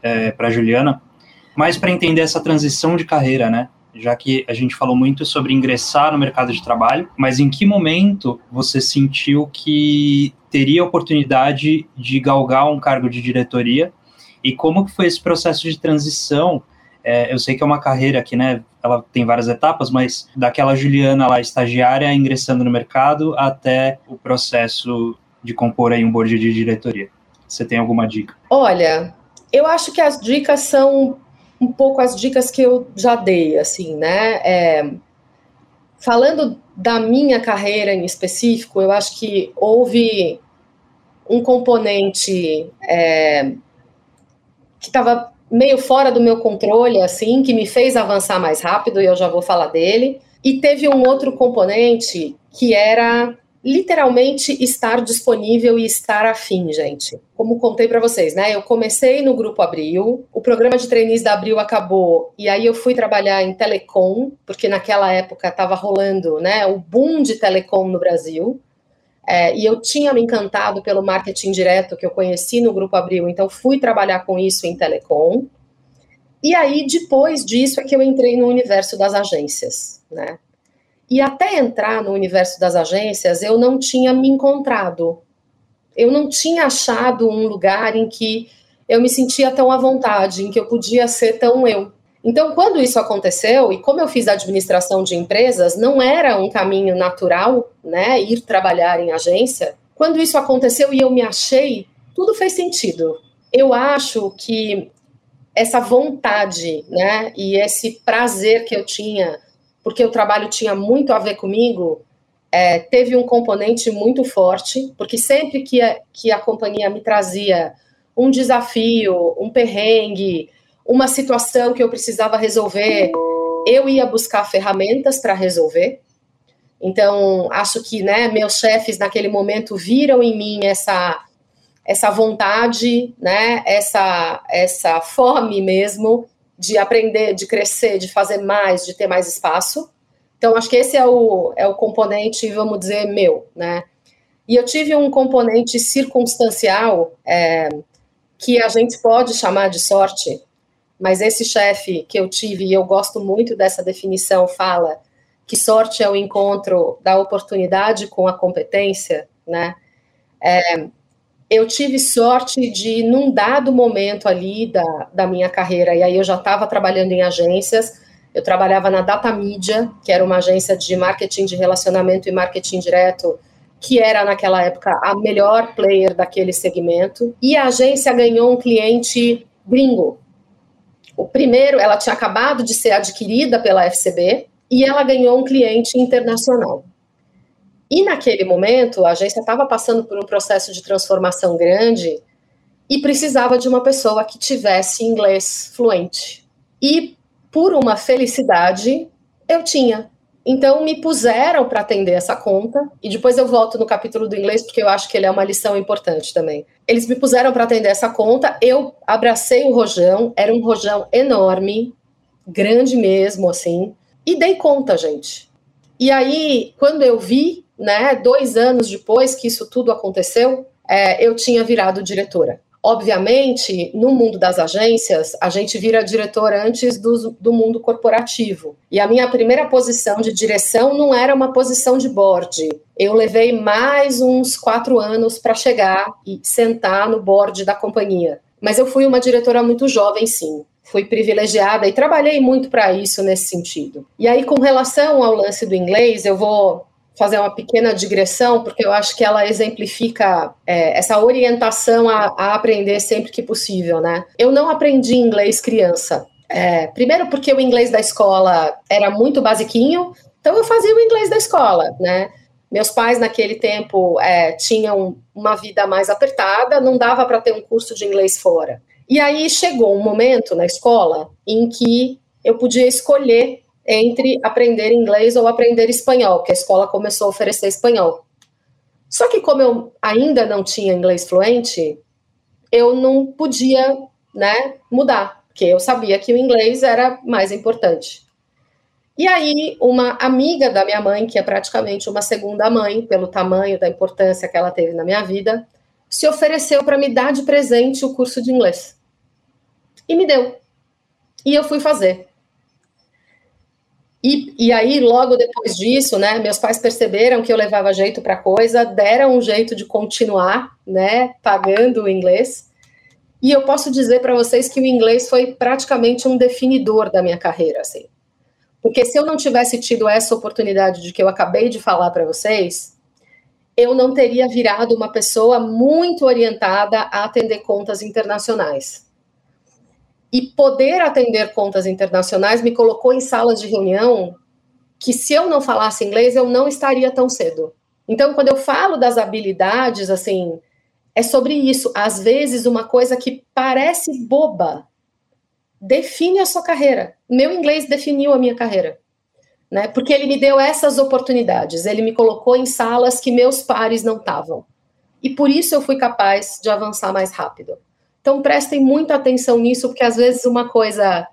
é, para Juliana, mais para entender essa transição de carreira, né? Já que a gente falou muito sobre ingressar no mercado de trabalho, mas em que momento você sentiu que teria oportunidade de galgar um cargo de diretoria e como que foi esse processo de transição? É, eu sei que é uma carreira que, né, ela tem várias etapas, mas daquela Juliana lá, estagiária, ingressando no mercado, até o processo de compor aí um board de diretoria. Você tem alguma dica? Olha, eu acho que as dicas são um pouco as dicas que eu já dei, assim, né? É, falando da minha carreira em específico, eu acho que houve um componente é, que estava meio fora do meu controle, assim, que me fez avançar mais rápido, e eu já vou falar dele. E teve um outro componente que era literalmente estar disponível e estar afim, gente. Como contei para vocês, né? Eu comecei no Grupo Abril, o programa de trainees da Abril acabou, e aí eu fui trabalhar em telecom, porque naquela época estava rolando, né, o boom de telecom no Brasil. É, e eu tinha me encantado pelo marketing direto que eu conheci no Grupo Abril, então fui trabalhar com isso em telecom. E aí, depois disso, é que eu entrei no universo das agências, né? E até entrar no universo das agências, eu não tinha me encontrado. Eu não tinha achado um lugar em que eu me sentia tão à vontade, em que eu podia ser tão eu. Então, quando isso aconteceu, e como eu fiz administração de empresas, não era um caminho natural, né, ir trabalhar em agência. Quando isso aconteceu e eu me achei, tudo fez sentido. Eu acho que essa vontade, né, e esse prazer que eu tinha, porque o trabalho tinha muito a ver comigo, é, teve um componente muito forte, porque sempre que a, que a companhia me trazia um desafio, um perrengue, uma situação que eu precisava resolver, eu ia buscar ferramentas para resolver. Então, acho que né, meus chefes naquele momento viram em mim essa essa vontade, né, essa essa fome mesmo de aprender, de crescer, de fazer mais, de ter mais espaço. Então, acho que esse é o, é o componente, vamos dizer, meu, né? E eu tive um componente circunstancial é, que a gente pode chamar de sorte, mas esse chefe que eu tive, e eu gosto muito dessa definição, fala que sorte é o encontro da oportunidade com a competência, né? É, eu tive sorte de, num dado momento ali da, da minha carreira, e aí eu já estava trabalhando em agências, eu trabalhava na Data Media, que era uma agência de marketing de relacionamento e marketing direto, que era naquela época a melhor player daquele segmento, e a agência ganhou um cliente gringo, o primeiro, ela tinha acabado de ser adquirida pela FCB e ela ganhou um cliente internacional. E naquele momento, a agência estava passando por um processo de transformação grande e precisava de uma pessoa que tivesse inglês fluente. E por uma felicidade, eu tinha. Então me puseram para atender essa conta e depois eu volto no capítulo do inglês porque eu acho que ele é uma lição importante também. Eles me puseram para atender essa conta, eu abracei o rojão, era um rojão enorme, grande mesmo assim, e dei conta, gente. E aí, quando eu vi, né, dois anos depois que isso tudo aconteceu, é, eu tinha virado diretora. Obviamente, no mundo das agências, a gente vira diretor antes do, do mundo corporativo. E a minha primeira posição de direção não era uma posição de board. Eu levei mais uns quatro anos para chegar e sentar no board da companhia. Mas eu fui uma diretora muito jovem, sim fui privilegiada e trabalhei muito para isso nesse sentido. E aí, com relação ao lance do inglês, eu vou fazer uma pequena digressão, porque eu acho que ela exemplifica é, essa orientação a, a, aprender sempre que possível, né? Eu não aprendi inglês criança. É, primeiro porque o inglês da escola era muito basiquinho, então eu fazia o inglês da escola, né? Meus pais naquele tempo é, tinham uma vida mais apertada, não dava para ter um curso de inglês fora. E aí chegou um momento na escola em que eu podia escolher entre aprender inglês ou aprender espanhol, que a escola começou a oferecer espanhol. Só que como eu ainda não tinha inglês fluente, eu não podia, né, mudar, porque eu sabia que o inglês era mais importante. E aí, uma amiga da minha mãe, que é praticamente uma segunda mãe, pelo tamanho da importância que ela teve na minha vida, se ofereceu para me dar de presente o curso de inglês. E me deu. E eu fui fazer. E, e aí, logo depois disso, né, meus pais perceberam que eu levava jeito para coisa, deram um jeito de continuar, né, pagando o inglês. E eu posso dizer para vocês que o inglês foi praticamente um definidor da minha carreira, assim. Porque se eu não tivesse tido essa oportunidade de que eu acabei de falar para vocês, eu não teria virado uma pessoa muito orientada a atender contas internacionais. E poder atender contas internacionais me colocou em salas de reunião que, se eu não falasse inglês, eu não estaria tão cedo. Então, quando eu falo das habilidades, assim, é sobre isso. Às vezes, uma coisa que parece boba define a sua carreira. Meu inglês definiu a minha carreira. Né? Porque ele me deu essas oportunidades, ele me colocou em salas que meus pares não estavam. E por isso eu fui capaz de avançar mais rápido. Então prestem muita atenção nisso, porque às vezes uma coisa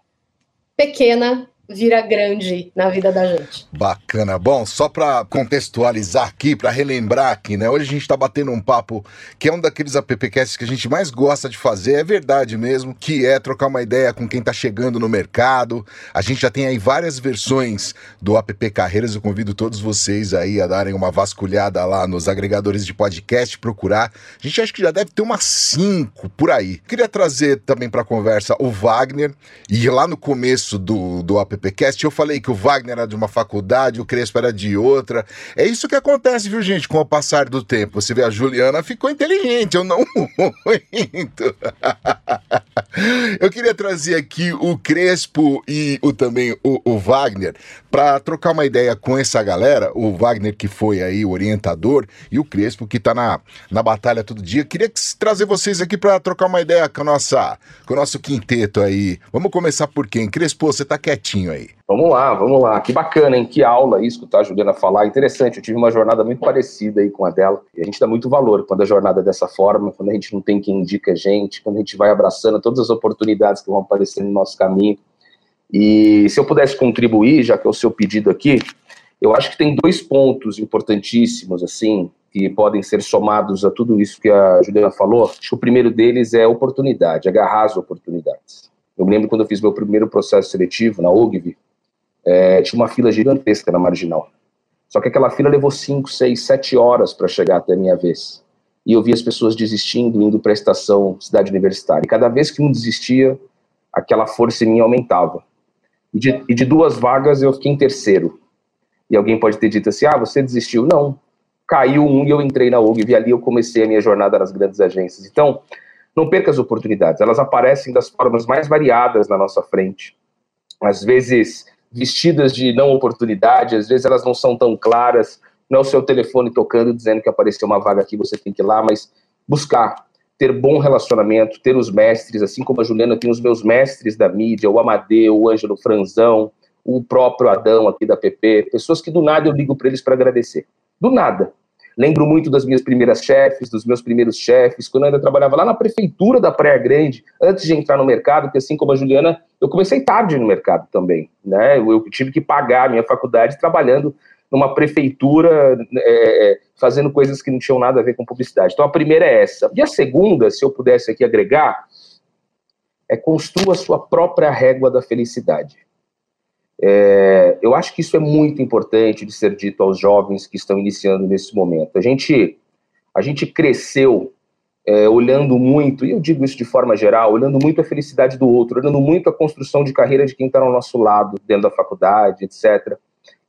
pequena vira grande na vida da gente. Bacana. Bom, só para contextualizar aqui, para relembrar aqui, né? Hoje a gente está batendo um papo que é um daqueles appcasts que a gente mais gosta de fazer, é verdade mesmo, que é trocar uma ideia com quem está chegando no mercado. A gente já tem aí várias versões do app Carreiras, eu convido todos vocês aí a darem uma vasculhada lá nos agregadores de podcast, procurar. A gente acha que já deve ter umas cinco por aí. Queria trazer também para conversa o Wagner e lá no começo do, do app PPcast, eu falei que o Wagner era de uma faculdade, o Crespo era de outra. É isso que acontece, viu, gente, com o passar do tempo. Você vê, a Juliana ficou inteligente, eu não muito. eu queria trazer aqui o Crespo e o, também o, o Wagner para trocar uma ideia com essa galera. O Wagner, que foi aí o orientador, e o Crespo, que está na, na batalha todo dia. Queria trazer vocês aqui para trocar uma ideia com, a nossa, com o nosso quinteto aí. Vamos começar por quem? Crespo, você está quietinho aí. Vamos lá, vamos lá. Que bacana, hein? Que aula aí, escutar a Juliana falar. Interessante, eu tive uma jornada muito parecida aí com a dela. E a gente dá muito valor quando a jornada é dessa forma, quando a gente não tem quem indica a gente, quando a gente vai abraçando todas as oportunidades que vão aparecendo no nosso caminho. E se eu pudesse contribuir, já que é o seu pedido aqui, eu acho que tem dois pontos importantíssimos, assim, que podem ser somados a tudo isso que a Juliana falou. Acho que o primeiro deles é oportunidade, agarrar as oportunidades. Eu me lembro quando eu fiz meu primeiro processo seletivo na UGV, é, tinha uma fila gigantesca na marginal. Só que aquela fila levou 5, 6, 7 horas para chegar até a minha vez. E eu vi as pessoas desistindo, indo para a estação cidade universitária. E cada vez que um desistia, aquela força em mim aumentava. E de, e de duas vagas eu fiquei em terceiro. E alguém pode ter dito assim: ah, você desistiu. Não. Caiu um e eu entrei na UGV. E ali eu comecei a minha jornada nas grandes agências. Então, não perca as oportunidades, elas aparecem das formas mais variadas na nossa frente. Às vezes vestidas de não oportunidade, às vezes elas não são tão claras não é o seu telefone tocando dizendo que apareceu uma vaga aqui, você tem que ir lá, mas buscar ter bom relacionamento, ter os mestres, assim como a Juliana tem os meus mestres da mídia, o Amadeu, o Ângelo Franzão, o próprio Adão aqui da PP, pessoas que do nada eu ligo para eles para agradecer. Do nada. Lembro muito das minhas primeiras chefes, dos meus primeiros chefes, quando eu ainda trabalhava lá na prefeitura da Praia Grande, antes de entrar no mercado, porque assim como a Juliana, eu comecei tarde no mercado também, né? Eu, eu tive que pagar a minha faculdade trabalhando numa prefeitura, é, é, fazendo coisas que não tinham nada a ver com publicidade. Então a primeira é essa. E a segunda, se eu pudesse aqui agregar, é construa a sua própria régua da felicidade. É, eu acho que isso é muito importante de ser dito aos jovens que estão iniciando nesse momento. A gente, a gente cresceu é, olhando muito, e eu digo isso de forma geral, olhando muito a felicidade do outro, olhando muito a construção de carreira de quem está ao nosso lado, dentro da faculdade, etc.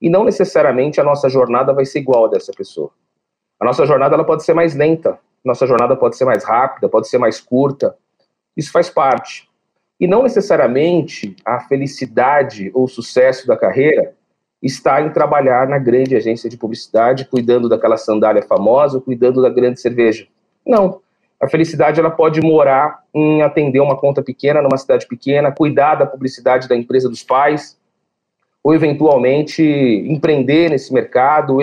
E não necessariamente a nossa jornada vai ser igual a dessa pessoa. A nossa jornada ela pode ser mais lenta, nossa jornada pode ser mais rápida, pode ser mais curta. Isso faz parte. E não necessariamente a felicidade ou sucesso da carreira está em trabalhar na grande agência de publicidade, cuidando daquela sandália famosa, cuidando da grande cerveja. Não. A felicidade ela pode morar em atender uma conta pequena numa cidade pequena, cuidar da publicidade da empresa dos pais, ou eventualmente empreender nesse mercado,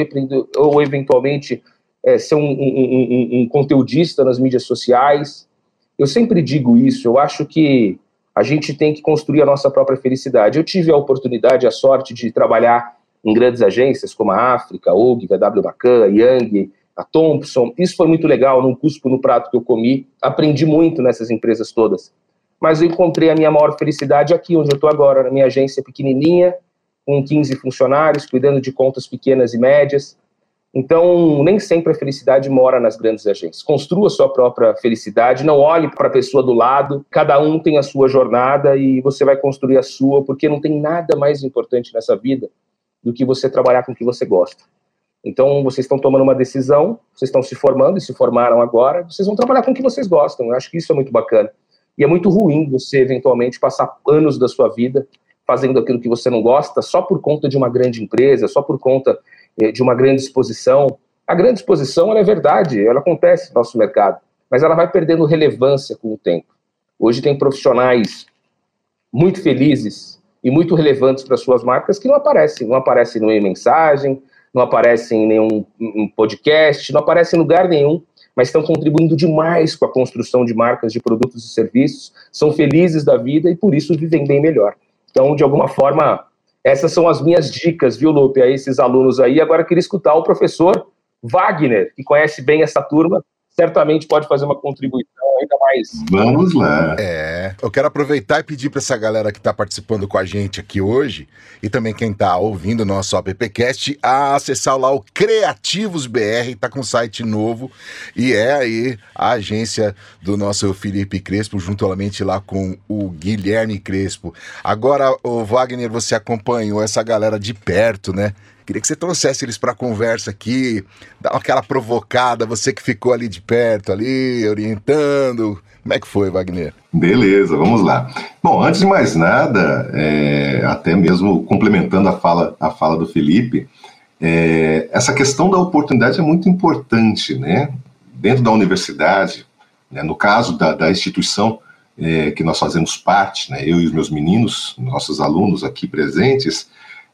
ou, eventualmente é, ser um, um, um, um conteudista nas mídias sociais. Eu sempre digo isso, eu acho que a gente tem que construir a nossa própria felicidade. Eu tive a oportunidade, a sorte de trabalhar em grandes agências como a África, OG, a W Bacan, a Young, a Thompson. Isso foi muito legal, num cuspo no prato que eu comi. Aprendi muito nessas empresas todas. Mas eu encontrei a minha maior felicidade aqui, onde eu estou agora, na minha agência pequenininha, com 15 funcionários, cuidando de contas pequenas e médias, então, nem sempre a felicidade mora nas grandes agências. Construa sua própria felicidade, não olhe para a pessoa do lado, cada um tem a sua jornada e você vai construir a sua, porque não tem nada mais importante nessa vida do que você trabalhar com o que você gosta. Então, vocês estão tomando uma decisão, vocês estão se formando e se formaram agora, vocês vão trabalhar com o que vocês gostam. Eu acho que isso é muito bacana. E é muito ruim você, eventualmente, passar anos da sua vida fazendo aquilo que você não gosta só por conta de uma grande empresa, só por conta eh, de uma grande exposição. A grande exposição é verdade, ela acontece no nosso mercado, mas ela vai perdendo relevância com o tempo. Hoje tem profissionais muito felizes e muito relevantes para suas marcas que não aparecem, não aparecem em mensagem, não aparecem em nenhum podcast, não aparecem em lugar nenhum, mas estão contribuindo demais com a construção de marcas, de produtos e serviços, são felizes da vida e por isso vivem bem melhor. Então, de alguma forma, essas são as minhas dicas, viu, Lupe, a esses alunos aí. Agora, queria escutar o professor Wagner, que conhece bem essa turma, certamente pode fazer uma contribuição ainda mais. Vamos lá. É, eu quero aproveitar e pedir para essa galera que está participando com a gente aqui hoje e também quem está ouvindo o nosso appcast a acessar lá o Criativos BR, tá com um site novo e é aí a agência do nosso Felipe Crespo juntamente lá com o Guilherme Crespo. Agora, o Wagner, você acompanhou essa galera de perto, né? Queria que você trouxesse eles para a conversa aqui, dar aquela provocada, você que ficou ali de perto, ali, orientando. Como é que foi, Wagner? Beleza, vamos lá. Bom, antes de mais nada, é, até mesmo complementando a fala, a fala do Felipe, é, essa questão da oportunidade é muito importante, né? Dentro da universidade, né, no caso da, da instituição é, que nós fazemos parte, né, eu e os meus meninos, nossos alunos aqui presentes,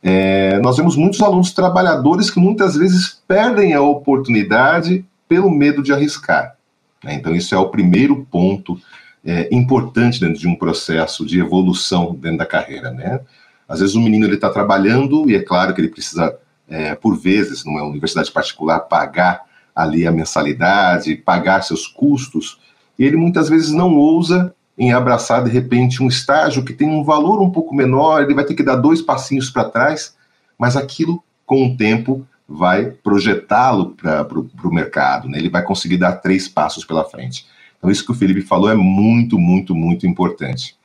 é, nós vemos muitos alunos trabalhadores que muitas vezes perdem a oportunidade pelo medo de arriscar. Né? Então, isso é o primeiro ponto é, importante dentro de um processo de evolução dentro da carreira. Né? Às vezes, o menino está trabalhando e é claro que ele precisa, é, por vezes, numa universidade particular, pagar ali a mensalidade, pagar seus custos, e ele muitas vezes não ousa em abraçar de repente um estágio que tem um valor um pouco menor, ele vai ter que dar dois passinhos para trás, mas aquilo, com o tempo, vai projetá-lo para o mercado, né? ele vai conseguir dar três passos pela frente. Então, isso que o Felipe falou é muito, muito, muito importante.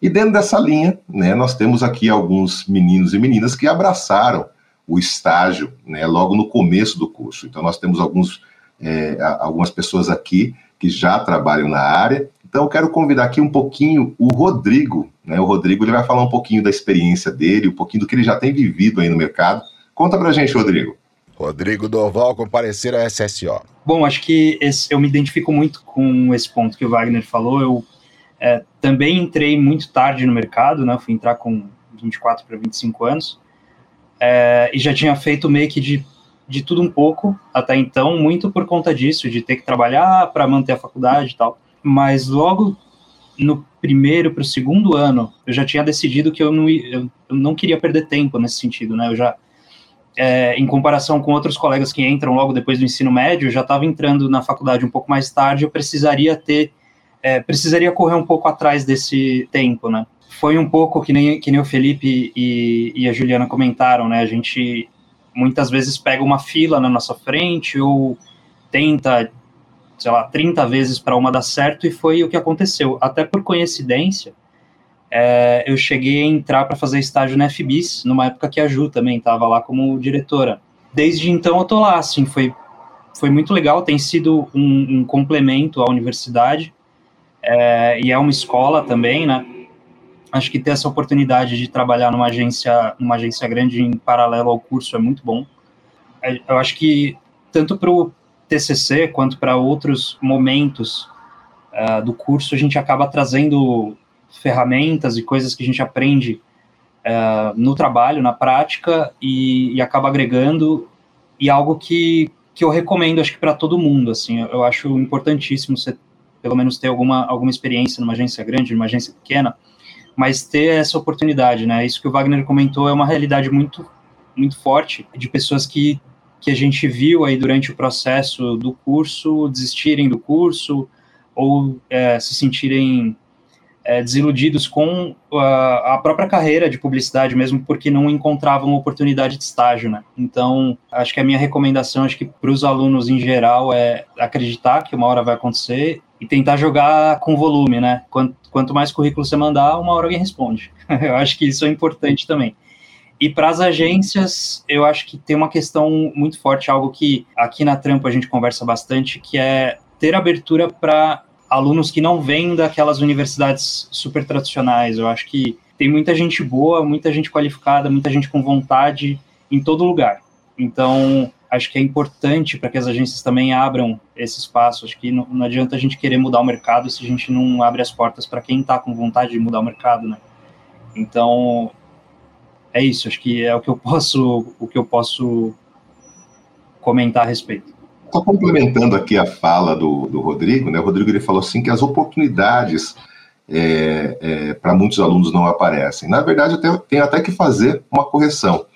E dentro dessa linha, né, nós temos aqui alguns meninos e meninas que abraçaram o estágio né, logo no começo do curso. Então, nós temos alguns, é, algumas pessoas aqui que já trabalham na área então eu quero convidar aqui um pouquinho o Rodrigo, né? O Rodrigo ele vai falar um pouquinho da experiência dele, um pouquinho do que ele já tem vivido aí no mercado. Conta pra gente, Rodrigo. Rodrigo Doval comparecer à SSO. Bom, acho que esse, eu me identifico muito com esse ponto que o Wagner falou. Eu é, também entrei muito tarde no mercado, né? fui entrar com 24 para 25 anos é, e já tinha feito meio que de, de tudo um pouco até então, muito por conta disso, de ter que trabalhar para manter a faculdade e tal. Mas logo no primeiro para o segundo ano, eu já tinha decidido que eu não, eu, eu não queria perder tempo nesse sentido, né? Eu já é, em comparação com outros colegas que entram logo depois do ensino médio, já estava entrando na faculdade um pouco mais tarde, eu precisaria ter, é, precisaria correr um pouco atrás desse tempo, né? Foi um pouco que nem, que nem o Felipe e, e a Juliana comentaram, né? A gente muitas vezes pega uma fila na nossa frente ou tenta, sei lá, 30 vezes para uma dar certo, e foi o que aconteceu. Até por coincidência, é, eu cheguei a entrar para fazer estágio na FBIS, numa época que a Ju também estava lá como diretora. Desde então eu tô lá, assim, foi, foi muito legal, tem sido um, um complemento à universidade, é, e é uma escola também, né? Acho que ter essa oportunidade de trabalhar numa agência, numa agência grande em paralelo ao curso é muito bom. É, eu acho que tanto para o TCC quanto para outros momentos uh, do curso a gente acaba trazendo ferramentas e coisas que a gente aprende uh, no trabalho, na prática, e, e, acaba agregando, e algo que, que eu recomendo, acho que para todo mundo, assim, eu, eu acho importantíssimo você, pelo menos, ter alguma, alguma experiência numa agência grande, numa agência pequena, mas ter essa oportunidade, né, isso que o Wagner comentou é uma realidade muito, muito forte, de pessoas que, que a gente viu aí durante o processo do curso, desistirem do curso, ou é, se sentirem é, desiludidos com a, a, própria carreira de publicidade mesmo, porque não encontravam oportunidade de estágio, né? Então, acho que a minha recomendação, acho que para os alunos em geral, é acreditar que uma hora vai acontecer e tentar jogar com volume, né? Quanto, quanto mais currículo você mandar, uma hora alguém responde. eu acho que isso é importante também. E para as agências, eu acho que tem uma questão muito forte, algo que aqui na Trampa a gente conversa bastante, que é ter abertura para alunos que não vêm daquelas universidades super tradicionais. Eu acho que tem muita gente boa, muita gente qualificada, muita gente com vontade em todo lugar. Então, acho que é importante para que as agências também abram esse espaço. Acho que não, não, adianta a gente querer mudar o mercado se a gente não abre as portas para quem está com vontade de mudar o mercado, né? Então, é isso. Acho que é o que eu posso, o que eu posso comentar a respeito. Só complementando aqui a fala do, do Rodrigo, né? O Rodrigo ele falou assim que as oportunidades é, é, para muitos alunos não aparecem. Na verdade, eu tenho, tenho, até que fazer uma correção.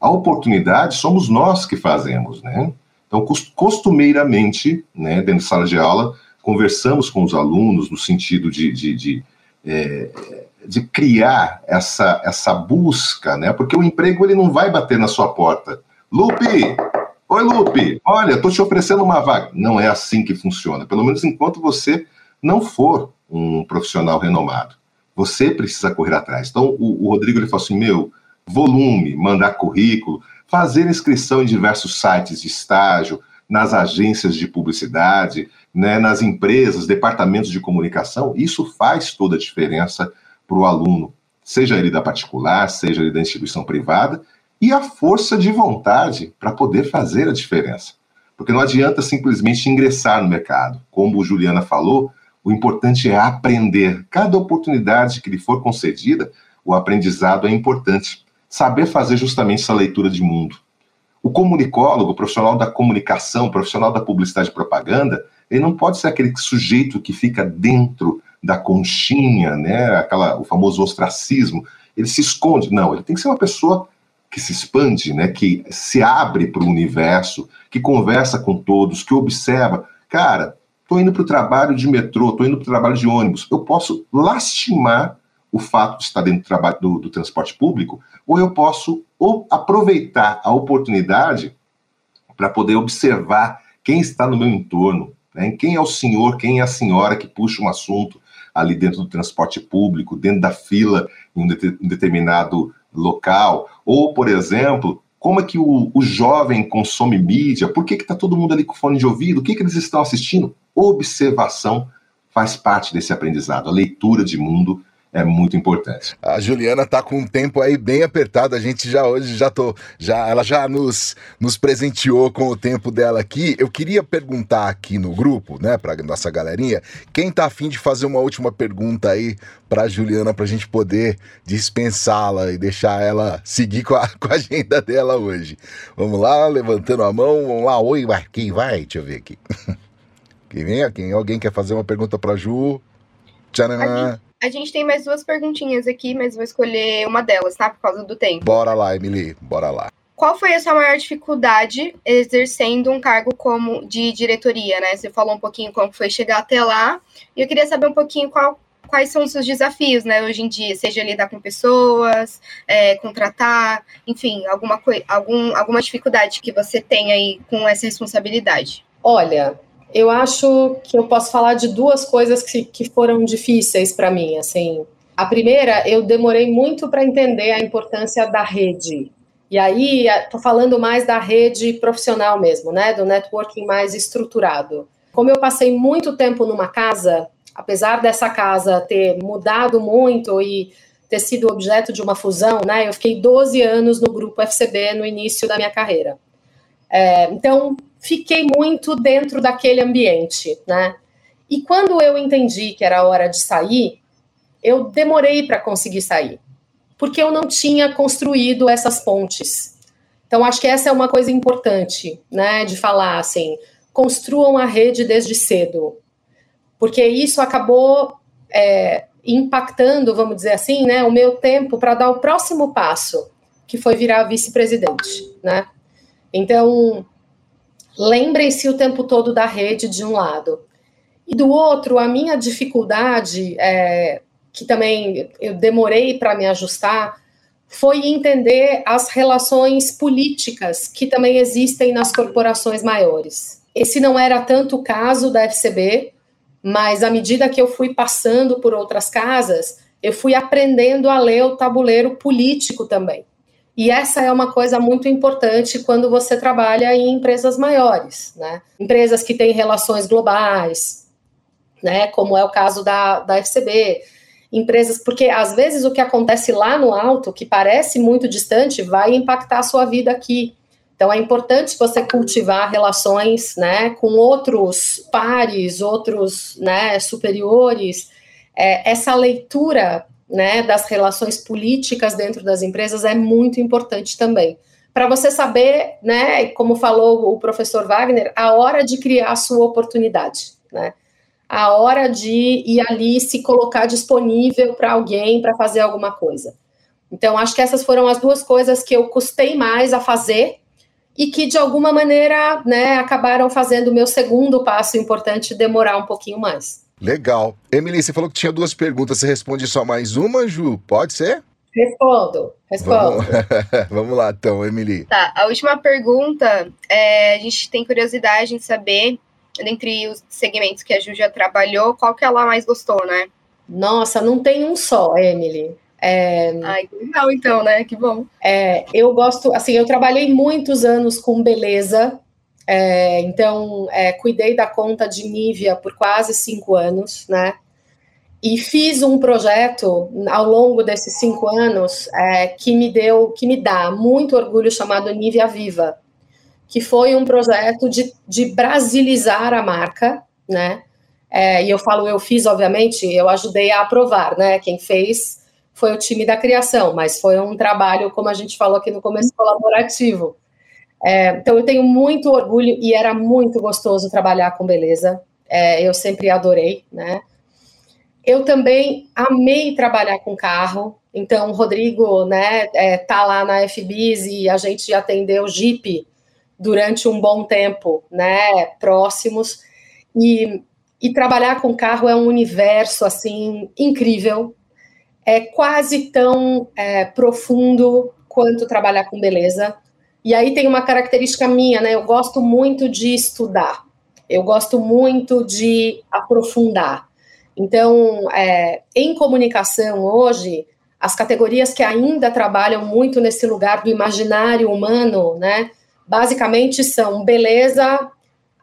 A oportunidade somos nós que fazemos, né? Então, costumeiramente, né, dentro de sala de aula, conversamos com os alunos no sentido de, de, de, é, de criar essa, essa busca, né? Porque o emprego ele não vai bater na sua porta. Lupe, Oi, Lupe, olha, estou te oferecendo uma vaga. Não é assim que funciona, pelo menos enquanto você não for um profissional renomado. Você precisa correr atrás. Então, o, o Rodrigo ele falou assim: meu, volume, mandar currículo, fazer inscrição em diversos sites de estágio, nas agências de publicidade, né, nas empresas, departamentos de comunicação, isso faz toda a diferença para o aluno, seja ele da particular, seja ele da instituição privada, e a força de vontade para poder fazer a diferença. Porque não adianta simplesmente ingressar no mercado. Como o Juliana falou, o importante é aprender. Cada oportunidade que lhe for concedida, o aprendizado é importante. Saber fazer justamente essa leitura de mundo. O comunicólogo, profissional da comunicação, profissional da publicidade e propaganda, ele não pode ser aquele sujeito que fica dentro da conchinha, né? Aquela, o famoso ostracismo. Ele se esconde. Não, ele tem que ser uma pessoa que se expande, né, que se abre para o universo, que conversa com todos, que observa. Cara, estou indo para o trabalho de metrô, estou indo para o trabalho de ônibus. Eu posso lastimar o fato de estar dentro do, do, do transporte público, ou eu posso ou aproveitar a oportunidade para poder observar quem está no meu entorno, né? quem é o senhor, quem é a senhora que puxa um assunto ali dentro do transporte público, dentro da fila em um, de, um determinado local, ou, por exemplo, como é que o, o jovem consome mídia, por que está todo mundo ali com fone de ouvido, o que, que eles estão assistindo? Observação faz parte desse aprendizado. A leitura de mundo é muito importante. A Juliana tá com um tempo aí bem apertado. A gente já hoje já tô, já ela já nos, nos presenteou com o tempo dela aqui. Eu queria perguntar aqui no grupo, né, para nossa galerinha, quem tá afim de fazer uma última pergunta aí para Juliana para a gente poder dispensá-la e deixar ela seguir com a, com a agenda dela hoje. Vamos lá, levantando a mão. Vamos lá, oi, quem vai? Deixa eu ver aqui. Quem vem? Quem? Alguém quer fazer uma pergunta para Ju? Tcharam! A gente tem mais duas perguntinhas aqui, mas vou escolher uma delas, tá? Por causa do tempo. Bora lá, Emily, bora lá. Qual foi a sua maior dificuldade exercendo um cargo como de diretoria, né? Você falou um pouquinho como foi chegar até lá. E eu queria saber um pouquinho qual, quais são os seus desafios, né, hoje em dia, seja lidar com pessoas, é, contratar, enfim, alguma, algum, alguma dificuldade que você tem aí com essa responsabilidade. Olha, eu acho que eu posso falar de duas coisas que, que foram difíceis para mim. Assim, a primeira, eu demorei muito para entender a importância da rede. E aí, estou falando mais da rede profissional mesmo, né? Do networking mais estruturado. Como eu passei muito tempo numa casa, apesar dessa casa ter mudado muito e ter sido objeto de uma fusão, né? Eu fiquei 12 anos no grupo FCB no início da minha carreira. É, então, fiquei muito dentro daquele ambiente, né? E quando eu entendi que era hora de sair, eu demorei para conseguir sair, porque eu não tinha construído essas pontes. Então, acho que essa é uma coisa importante, né, de falar assim: construam a rede desde cedo, porque isso acabou é, impactando, vamos dizer assim, né, o meu tempo para dar o próximo passo, que foi virar vice-presidente, né? Então, lembrem-se o tempo todo da rede de um lado. E do outro, a minha dificuldade, é, que também eu demorei para me ajustar, foi entender as relações políticas que também existem nas corporações maiores. Esse não era tanto o caso da FCB, mas à medida que eu fui passando por outras casas, eu fui aprendendo a ler o tabuleiro político também. E essa é uma coisa muito importante quando você trabalha em empresas maiores, né? Empresas que têm relações globais, né? Como é o caso da, da FCB. Empresas, porque às vezes o que acontece lá no alto, que parece muito distante, vai impactar a sua vida aqui. Então é importante você cultivar relações, né, com outros pares, outros, né, superiores. É, essa leitura né, das relações políticas dentro das empresas é muito importante também. Para você saber, né, como falou o professor Wagner, a hora de criar a sua oportunidade, né? A hora de ir ali se colocar disponível para alguém para fazer alguma coisa. Então, acho que essas foram as duas coisas que eu custei mais a fazer e que, de alguma maneira, né, acabaram fazendo o meu segundo passo importante demorar um pouquinho mais. Legal. Emily, você falou que tinha duas perguntas. Você responde só mais uma, Ju? Pode ser? Respondo, respondo. Vamos, Vamos lá, então, Emily. Tá, a última pergunta, é, a gente tem curiosidade em saber, dentre os segmentos que a Ju já trabalhou, qual que ela mais gostou, né? Nossa, não tem um só, Emily. É, Ai, que legal, então, né? Que bom. É, eu gosto, assim, eu trabalhei muitos anos com beleza, é, então, é, cuidei da conta de Nivea por quase cinco anos, né? E fiz um projeto ao longo desses cinco anos é, que me deu, que me dá muito orgulho, chamado Nivea Viva, que foi um projeto de, de brasilizar a marca, né? É, e eu falo, eu fiz, obviamente, eu ajudei a aprovar, né? Quem fez foi o time da criação, mas foi um trabalho, como a gente falou aqui no começo, colaborativo. É, então eu tenho muito orgulho e era muito gostoso trabalhar com beleza. É, eu sempre adorei, né? Eu também amei trabalhar com carro. Então o Rodrigo, né, é, tá lá na FBIS e a gente atendeu Jeep durante um bom tempo, né, próximos. E, e trabalhar com carro é um universo assim incrível. É quase tão é, profundo quanto trabalhar com beleza. E aí tem uma característica minha, né? Eu gosto muito de estudar, eu gosto muito de aprofundar. Então, é, em comunicação hoje, as categorias que ainda trabalham muito nesse lugar do imaginário humano, né? Basicamente são beleza,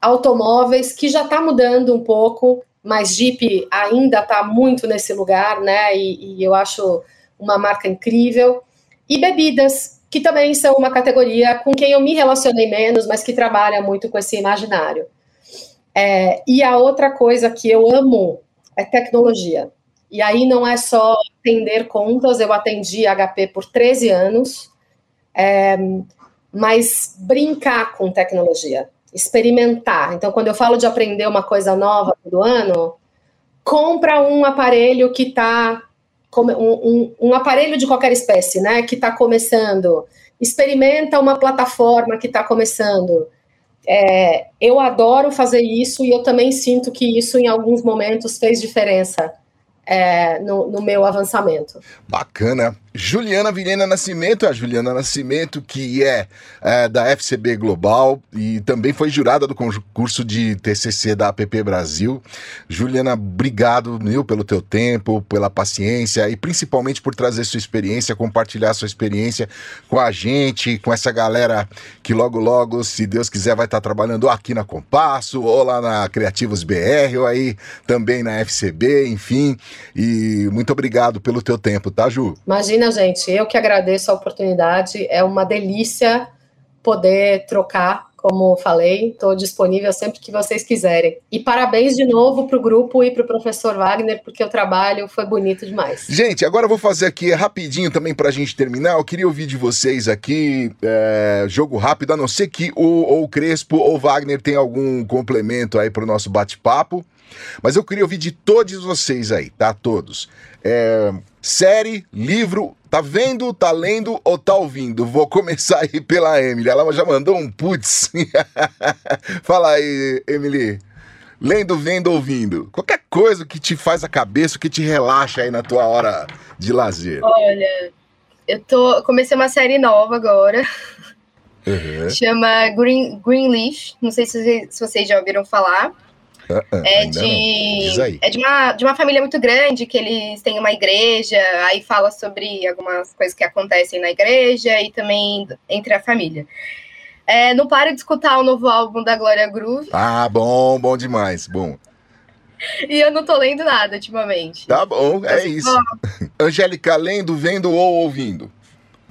automóveis, que já está mudando um pouco, mas Jeep ainda está muito nesse lugar, né? E, e eu acho uma marca incrível. E bebidas, que também são uma categoria com quem eu me relacionei menos, mas que trabalha muito com esse imaginário. É, e a outra coisa que eu amo é tecnologia. E aí não é só atender contas, eu atendi HP por 13 anos, é, mas brincar com tecnologia, experimentar. Então, quando eu falo de aprender uma coisa nova todo ano, compra um aparelho que está um, um, aparelho de qualquer espécie, né, que está começando, experimenta uma plataforma que está começando. É, eu adoro fazer isso e eu também sinto que isso em alguns momentos fez diferença é, no, no, meu avançamento. Bacana. Juliana Vilhena Nascimento, a Juliana Nascimento, que é, é, da FCB Global e também foi jurada do concurso de TCC da APP Brasil. Juliana, obrigado, meu, pelo teu tempo, pela paciência e principalmente por trazer sua experiência, compartilhar sua experiência com a gente, com essa galera que logo, logo, se Deus quiser, vai estar trabalhando aqui na Compasso ou lá na Criativos BR ou aí também na FCB, enfim. E muito obrigado pelo teu tempo, tá, Ju? Imagina gente. Eu que agradeço a oportunidade. É uma delícia poder trocar, como falei. Estou disponível sempre que vocês quiserem. E parabéns de novo para o grupo e para o professor Wagner, porque o trabalho foi bonito demais. Gente, agora eu vou fazer aqui rapidinho também para a gente terminar. Eu queria ouvir de vocês aqui, é, jogo rápido, a não ser que o, ou o Crespo ou o Wagner tenha algum complemento aí para o nosso bate-papo. Mas eu queria ouvir de todos vocês aí, tá? Todos. É, série, livro, tá vendo, tá lendo ou tá ouvindo? Vou começar aí pela Emily. Ela já mandou um putz. Fala aí, Emily. Lendo, vendo, ouvindo. Qualquer coisa que te faz a cabeça, que te relaxa aí na tua hora de lazer. Olha, eu tô comecei uma série nova agora. Uhum. Chama Green, Greenleaf. Não sei se, se vocês já ouviram falar. Uh -uh, é, de, é de, uma, de uma família muito grande, que eles têm uma igreja, aí fala sobre algumas coisas que acontecem na igreja e também entre a família. É, não pare de escutar o novo álbum da Glória Groove. Ah, bom, bom demais, bom. E eu não tô lendo nada ultimamente. Tá bom, é isso. Angélica, lendo, vendo ou ouvindo?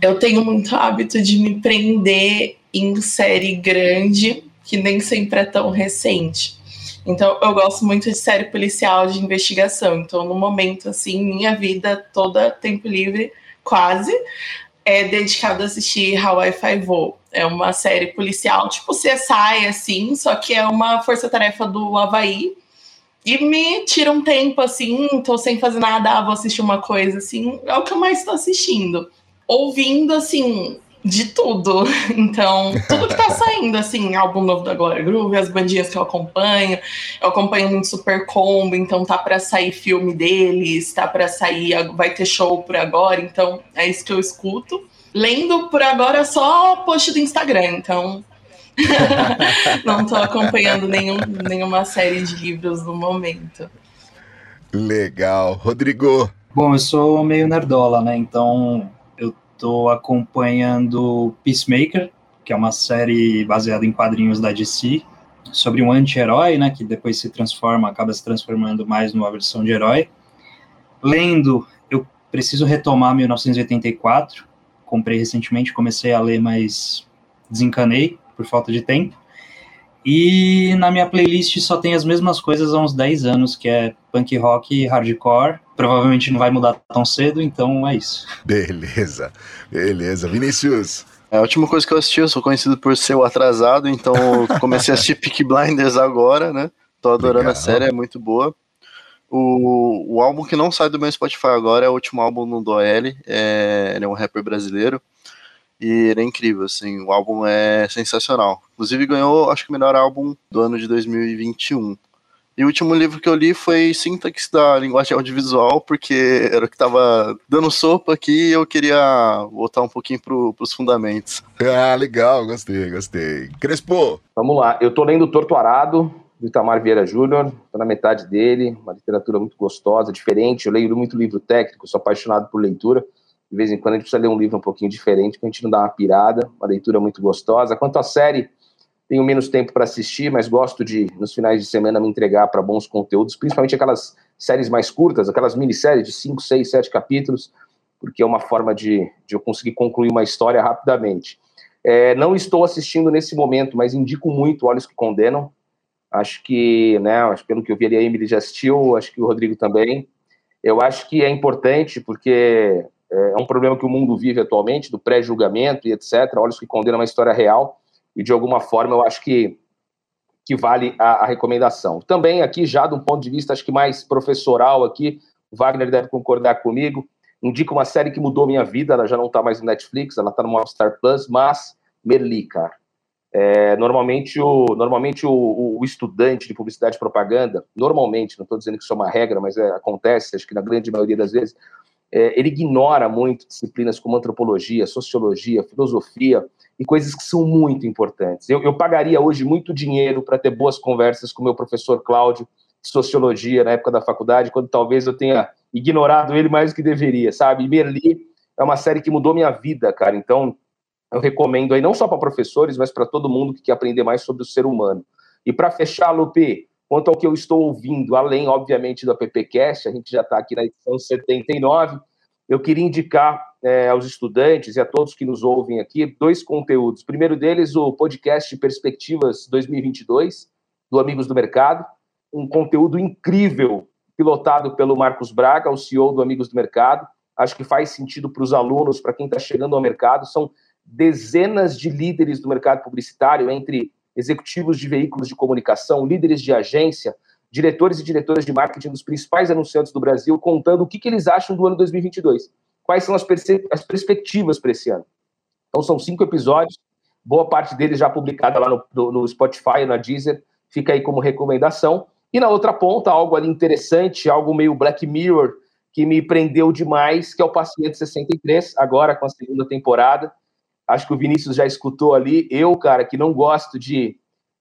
Eu tenho muito hábito de me prender em série grande, que nem sempre é tão recente. Então, eu gosto muito de série policial de investigação. Então, no momento, assim, minha vida toda, tempo livre, quase, é dedicado a assistir Hawaii Five-O. É uma série policial, tipo CSI, assim, só que é uma força-tarefa do Havaí. E me tira um tempo, assim, tô sem fazer nada, vou assistir uma coisa, assim, é o que eu mais tô assistindo. Ouvindo, assim, de tudo. Então, tudo que tá saindo, assim, álbum novo da Glória Groove, as bandinhas que eu acompanho. Eu acompanho muito Super Combo, então tá para sair filme deles, tá para sair, vai ter show por agora, então é isso que eu escuto. Lendo por agora só post do Instagram, então não tô acompanhando nenhum, nenhuma série de livros no momento. Legal. Rodrigo. Bom, eu sou meio nerdola, né? Então Estou acompanhando Peacemaker, que é uma série baseada em quadrinhos da DC, sobre um anti-herói, né, que depois se transforma, acaba se transformando mais numa versão de herói. Lendo, eu preciso retomar 1984, comprei recentemente, comecei a ler, mas desencanei por falta de tempo. E na minha playlist só tem as mesmas coisas há uns 10 anos, que é punk rock hardcore. Provavelmente não vai mudar tão cedo, então é isso. Beleza, beleza. Vinícius. É a última coisa que eu assisti, eu sou conhecido por ser o atrasado, então comecei a assistir Peak Blinders agora, né? Tô adorando Legal. a série, é muito boa. O, o álbum que não sai do meu Spotify agora é o último álbum do OL, é, ele é um rapper brasileiro. E ele é incrível, assim, o álbum é sensacional. Inclusive ganhou, acho que o melhor álbum do ano de 2021. E o último livro que eu li foi Sintaxe da Linguagem Audiovisual, porque era o que estava dando sopa aqui e eu queria voltar um pouquinho para os fundamentos. Ah, legal, gostei, gostei. Crespo! Vamos lá, eu tô lendo Torto Arado, do Itamar Vieira Júnior, tô na metade dele, uma literatura muito gostosa, diferente, eu leio muito livro técnico, sou apaixonado por leitura, de vez em quando a gente precisa ler um livro um pouquinho diferente, para a gente não dar uma pirada, uma leitura muito gostosa. Quanto à série, tenho menos tempo para assistir, mas gosto de, nos finais de semana, me entregar para bons conteúdos, principalmente aquelas séries mais curtas, aquelas minisséries de 5, 6, 7 capítulos, porque é uma forma de, de eu conseguir concluir uma história rapidamente. É, não estou assistindo nesse momento, mas indico muito Olhos que Condenam. Acho que, né, acho, pelo que eu vi ali, a Emily já assistiu, acho que o Rodrigo também. Eu acho que é importante, porque é, é um problema que o mundo vive atualmente, do pré-julgamento e etc. Olhos que Condenam é uma história real e de alguma forma eu acho que, que vale a, a recomendação. Também aqui, já de um ponto de vista, acho que mais professoral aqui, o Wagner deve concordar comigo, indica uma série que mudou minha vida, ela já não está mais no Netflix, ela está no Movistar Plus, mas Merli, cara. É, normalmente o, normalmente o, o, estudante de publicidade e propaganda, normalmente, não estou dizendo que isso é uma regra, mas é, acontece, acho que na grande maioria das vezes, é, ele ignora muito disciplinas como antropologia, sociologia, filosofia, e coisas que são muito importantes. Eu, eu pagaria hoje muito dinheiro para ter boas conversas com meu professor Cláudio, de sociologia, na época da faculdade, quando talvez eu tenha ignorado ele mais do que deveria, sabe? E Merli é uma série que mudou minha vida, cara. Então, eu recomendo aí não só para professores, mas para todo mundo que quer aprender mais sobre o ser humano. E para fechar, Lupe, quanto ao que eu estou ouvindo, além, obviamente, do AppCast, a gente já está aqui na edição 79, eu queria indicar é, aos estudantes e a todos que nos ouvem aqui dois conteúdos. O primeiro deles, o podcast Perspectivas 2022, do Amigos do Mercado, um conteúdo incrível, pilotado pelo Marcos Braga, o CEO do Amigos do Mercado. Acho que faz sentido para os alunos, para quem está chegando ao mercado. São dezenas de líderes do mercado publicitário, entre executivos de veículos de comunicação, líderes de agência, diretores e diretoras de marketing dos principais anunciantes do Brasil, contando o que, que eles acham do ano 2022. Quais são as, as perspectivas para esse ano. Então, são cinco episódios, boa parte deles já publicada lá no, no, Spotify, na Deezer, fica aí como recomendação. E na outra ponta, algo ali interessante, algo meio Black Mirror, que me prendeu demais, que é o Paciente 63, agora com a segunda temporada. Acho que o Vinícius já escutou ali. Eu, cara, que não gosto de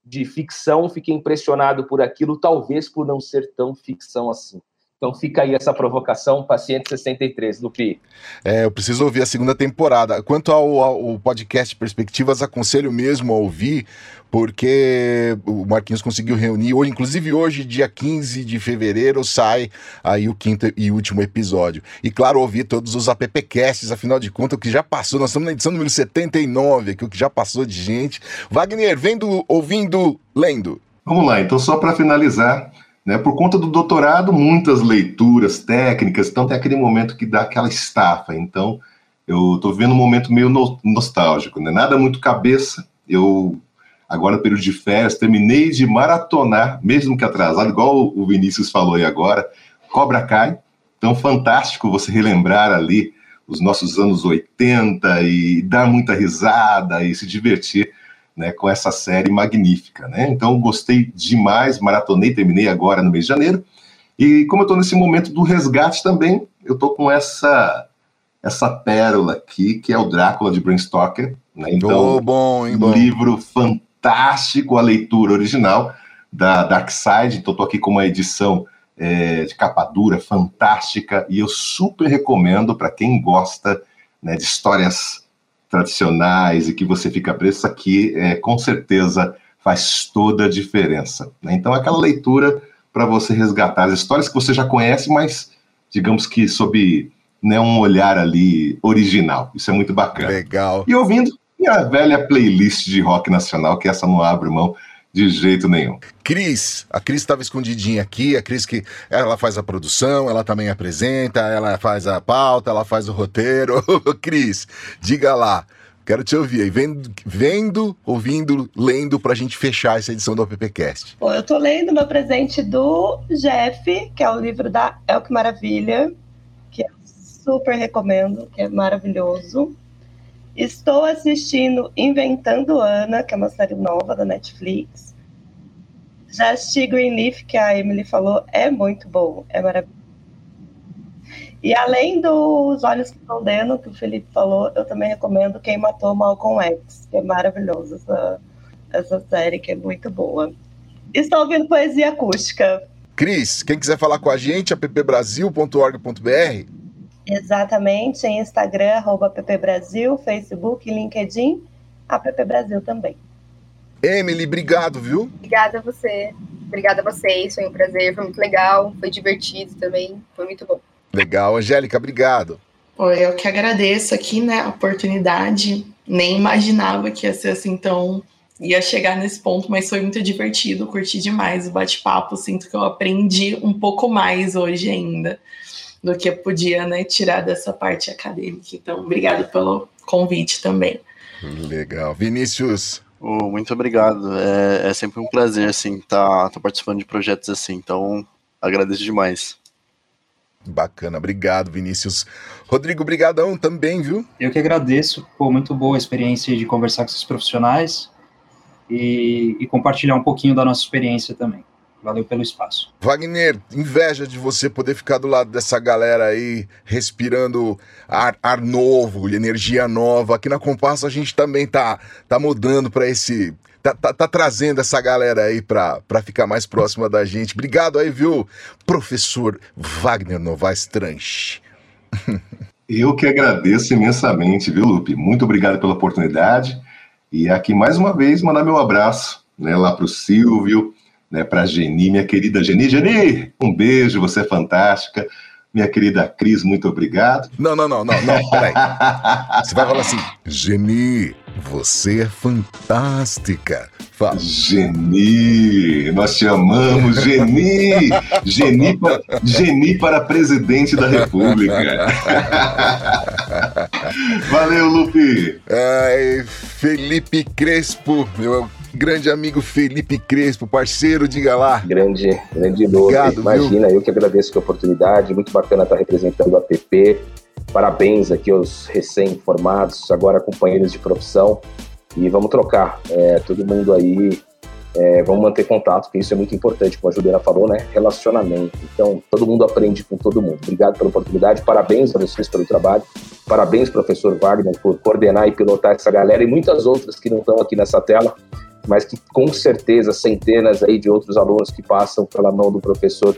de ficção, fiquei impressionado por aquilo, talvez por não ser tão ficção assim. Então fica aí essa provocação, Paciente 63, Lupi. É, eu preciso ouvir a segunda temporada. Quanto ao, ao, podcast Perspectivas, aconselho mesmo a ouvir, porque o Marquinhos conseguiu reunir, ou inclusive hoje, dia 15 de fevereiro, sai aí o quinto e último episódio. E claro, ouvir todos os appcasts, afinal de contas, o que já passou, nós estamos na edição número 79 aqui, o que já passou de gente. Wagner, vendo, ouvindo, lendo. Vamos lá, então só para finalizar, né? Por conta do doutorado, muitas leituras técnicas, então tem aquele momento que dá aquela estafa. Então, eu estou vivendo um momento meio no, nostálgico, né? nada muito cabeça. Eu, agora período de férias, terminei de maratonar, mesmo que atrasado, igual o Vinícius falou aí agora, Cobra Kai. Então, fantástico você relembrar ali os nossos anos 80 e dar muita risada e se divertir né, com essa série magnífica, né? Então gostei demais, maratonei, terminei agora no mês de janeiro. E como eu estou nesse momento do resgate também, eu estou com essa essa pérola aqui, que é o Drácula de Bram Stoker, né? Então, oh, bom, hein, um bom. livro fantástico, a leitura original da Dark Side. Então estou aqui com uma edição é, de capa dura, fantástica, e eu super recomendo para quem gosta né, de histórias tradicionais e que você fica preso, isso aqui é, com certeza faz toda a diferença. Né? Então, aquela leitura para você resgatar as histórias que você já conhece, mas digamos que sob né, um olhar ali original. Isso é muito bacana. Legal. E ouvindo minha velha playlist de rock nacional, que essa não abre mão de jeito nenhum. Cris, a Cris estava escondidinha aqui, a Cris que ela faz a produção, ela também apresenta, ela faz a pauta, ela faz o roteiro. Cris, diga lá, quero te ouvir aí, vendo, vendo ouvindo, lendo para a gente fechar essa edição do AppCast. Bom, eu estou lendo meu presente do Jeff, que é o livro da El Que Maravilha, que eu super recomendo, que é maravilhoso. Estou assistindo Inventando Ana, que é uma série nova da Netflix. Já assisti Greenleaf, que a Emily falou, é muito bom, é maravilhoso. E além dos Olhos que Condenam, que o Felipe falou, eu também recomendo Quem Matou Malcolm X, que é maravilhoso essa, essa série, que é muito boa. Estou ouvindo poesia acústica. Cris, quem quiser falar com a gente, appbrasil.org.br, Exatamente, em Instagram, arroba Brasil, Facebook, LinkedIn, App Brasil também. Emily, obrigado, viu? Obrigada a você. Obrigada a vocês, foi um prazer, foi muito legal, foi divertido também, foi muito bom. Legal, Angélica, obrigado. Eu que agradeço aqui, né, a oportunidade. Nem imaginava que ia ser assim tão. ia chegar nesse ponto, mas foi muito divertido, curti demais o bate-papo. Sinto que eu aprendi um pouco mais hoje ainda do que podia, né, tirar dessa parte acadêmica. Então, obrigado pelo convite também. Legal. Vinícius. Oh, muito obrigado. É, é, sempre um prazer, assim, estar tá, tá participando de projetos assim. Então, agradeço demais. Bacana, obrigado, Vinícius. Rodrigo, brigadão também, viu? Eu que agradeço, pô, muito boa a experiência de conversar com esses profissionais e, e compartilhar um pouquinho da nossa experiência também. Valeu pelo espaço. Wagner, inveja de você poder ficar do lado dessa galera aí, respirando ar, ar novo, energia nova. Aqui na Compasso a gente também tá, tá mudando para esse Tá, tá, tá, trazendo essa galera aí para ficar mais próxima da gente. Obrigado aí, viu, professor Wagner Novaes Tranche. Eu que agradeço imensamente, viu, Lupe? Muito obrigado pela oportunidade. E aqui, mais uma vez, mandar meu abraço né, lá para o Silvio, né, para a Geni, minha querida Geni. Geni, um beijo, você é fantástica. Minha querida Cris, muito obrigado. Não, não, não, não, não, peraí. Você vai falar assim, Geni, você é fantástica. Fala. Geni, nós te amamos, Geni! Geni, para, Geni para presidente da República. Valeu, Lupe! Ai, Felipe Crespo, meu grande amigo Felipe Crespo, parceiro, diga lá. Grande, grande Lupe. Imagina, viu? eu que agradeço a oportunidade, muito bacana estar representando a PP. Parabéns aqui aos recém-formados, agora companheiros de profissão. E vamos trocar. É, todo mundo aí, é, vamos manter contato, porque isso é muito importante, como a Juliana falou, né? Relacionamento. Então, todo mundo aprende com todo mundo. Obrigado pela oportunidade, parabéns a vocês pelo trabalho. Parabéns, professor Wagner, por coordenar e pilotar essa galera e muitas outras que não estão aqui nessa tela, mas que com certeza centenas aí de outros alunos que passam pela mão do professor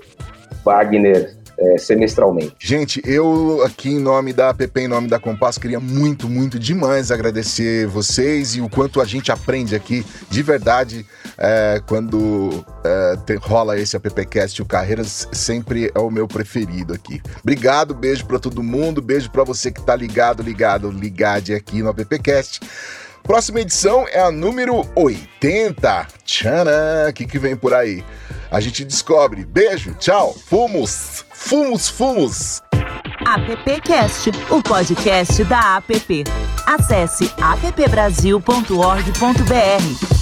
Wagner é, semestralmente. Gente, eu aqui em nome da APP, em nome da Compasso, queria muito, muito demais agradecer vocês e o quanto a gente aprende aqui, de verdade, é, quando é, tem, rola esse AppCast, o Carreiras sempre é o meu preferido aqui. Obrigado, beijo para todo mundo, beijo para você que tá ligado, ligado, ligado aqui no AppCast. Próxima edição é a número 80. Tcharam! O que, que vem por aí? A gente descobre. Beijo, tchau, fumos! Fumos, fumos! AppCast, o podcast da app. Acesse appbrasil.org.br.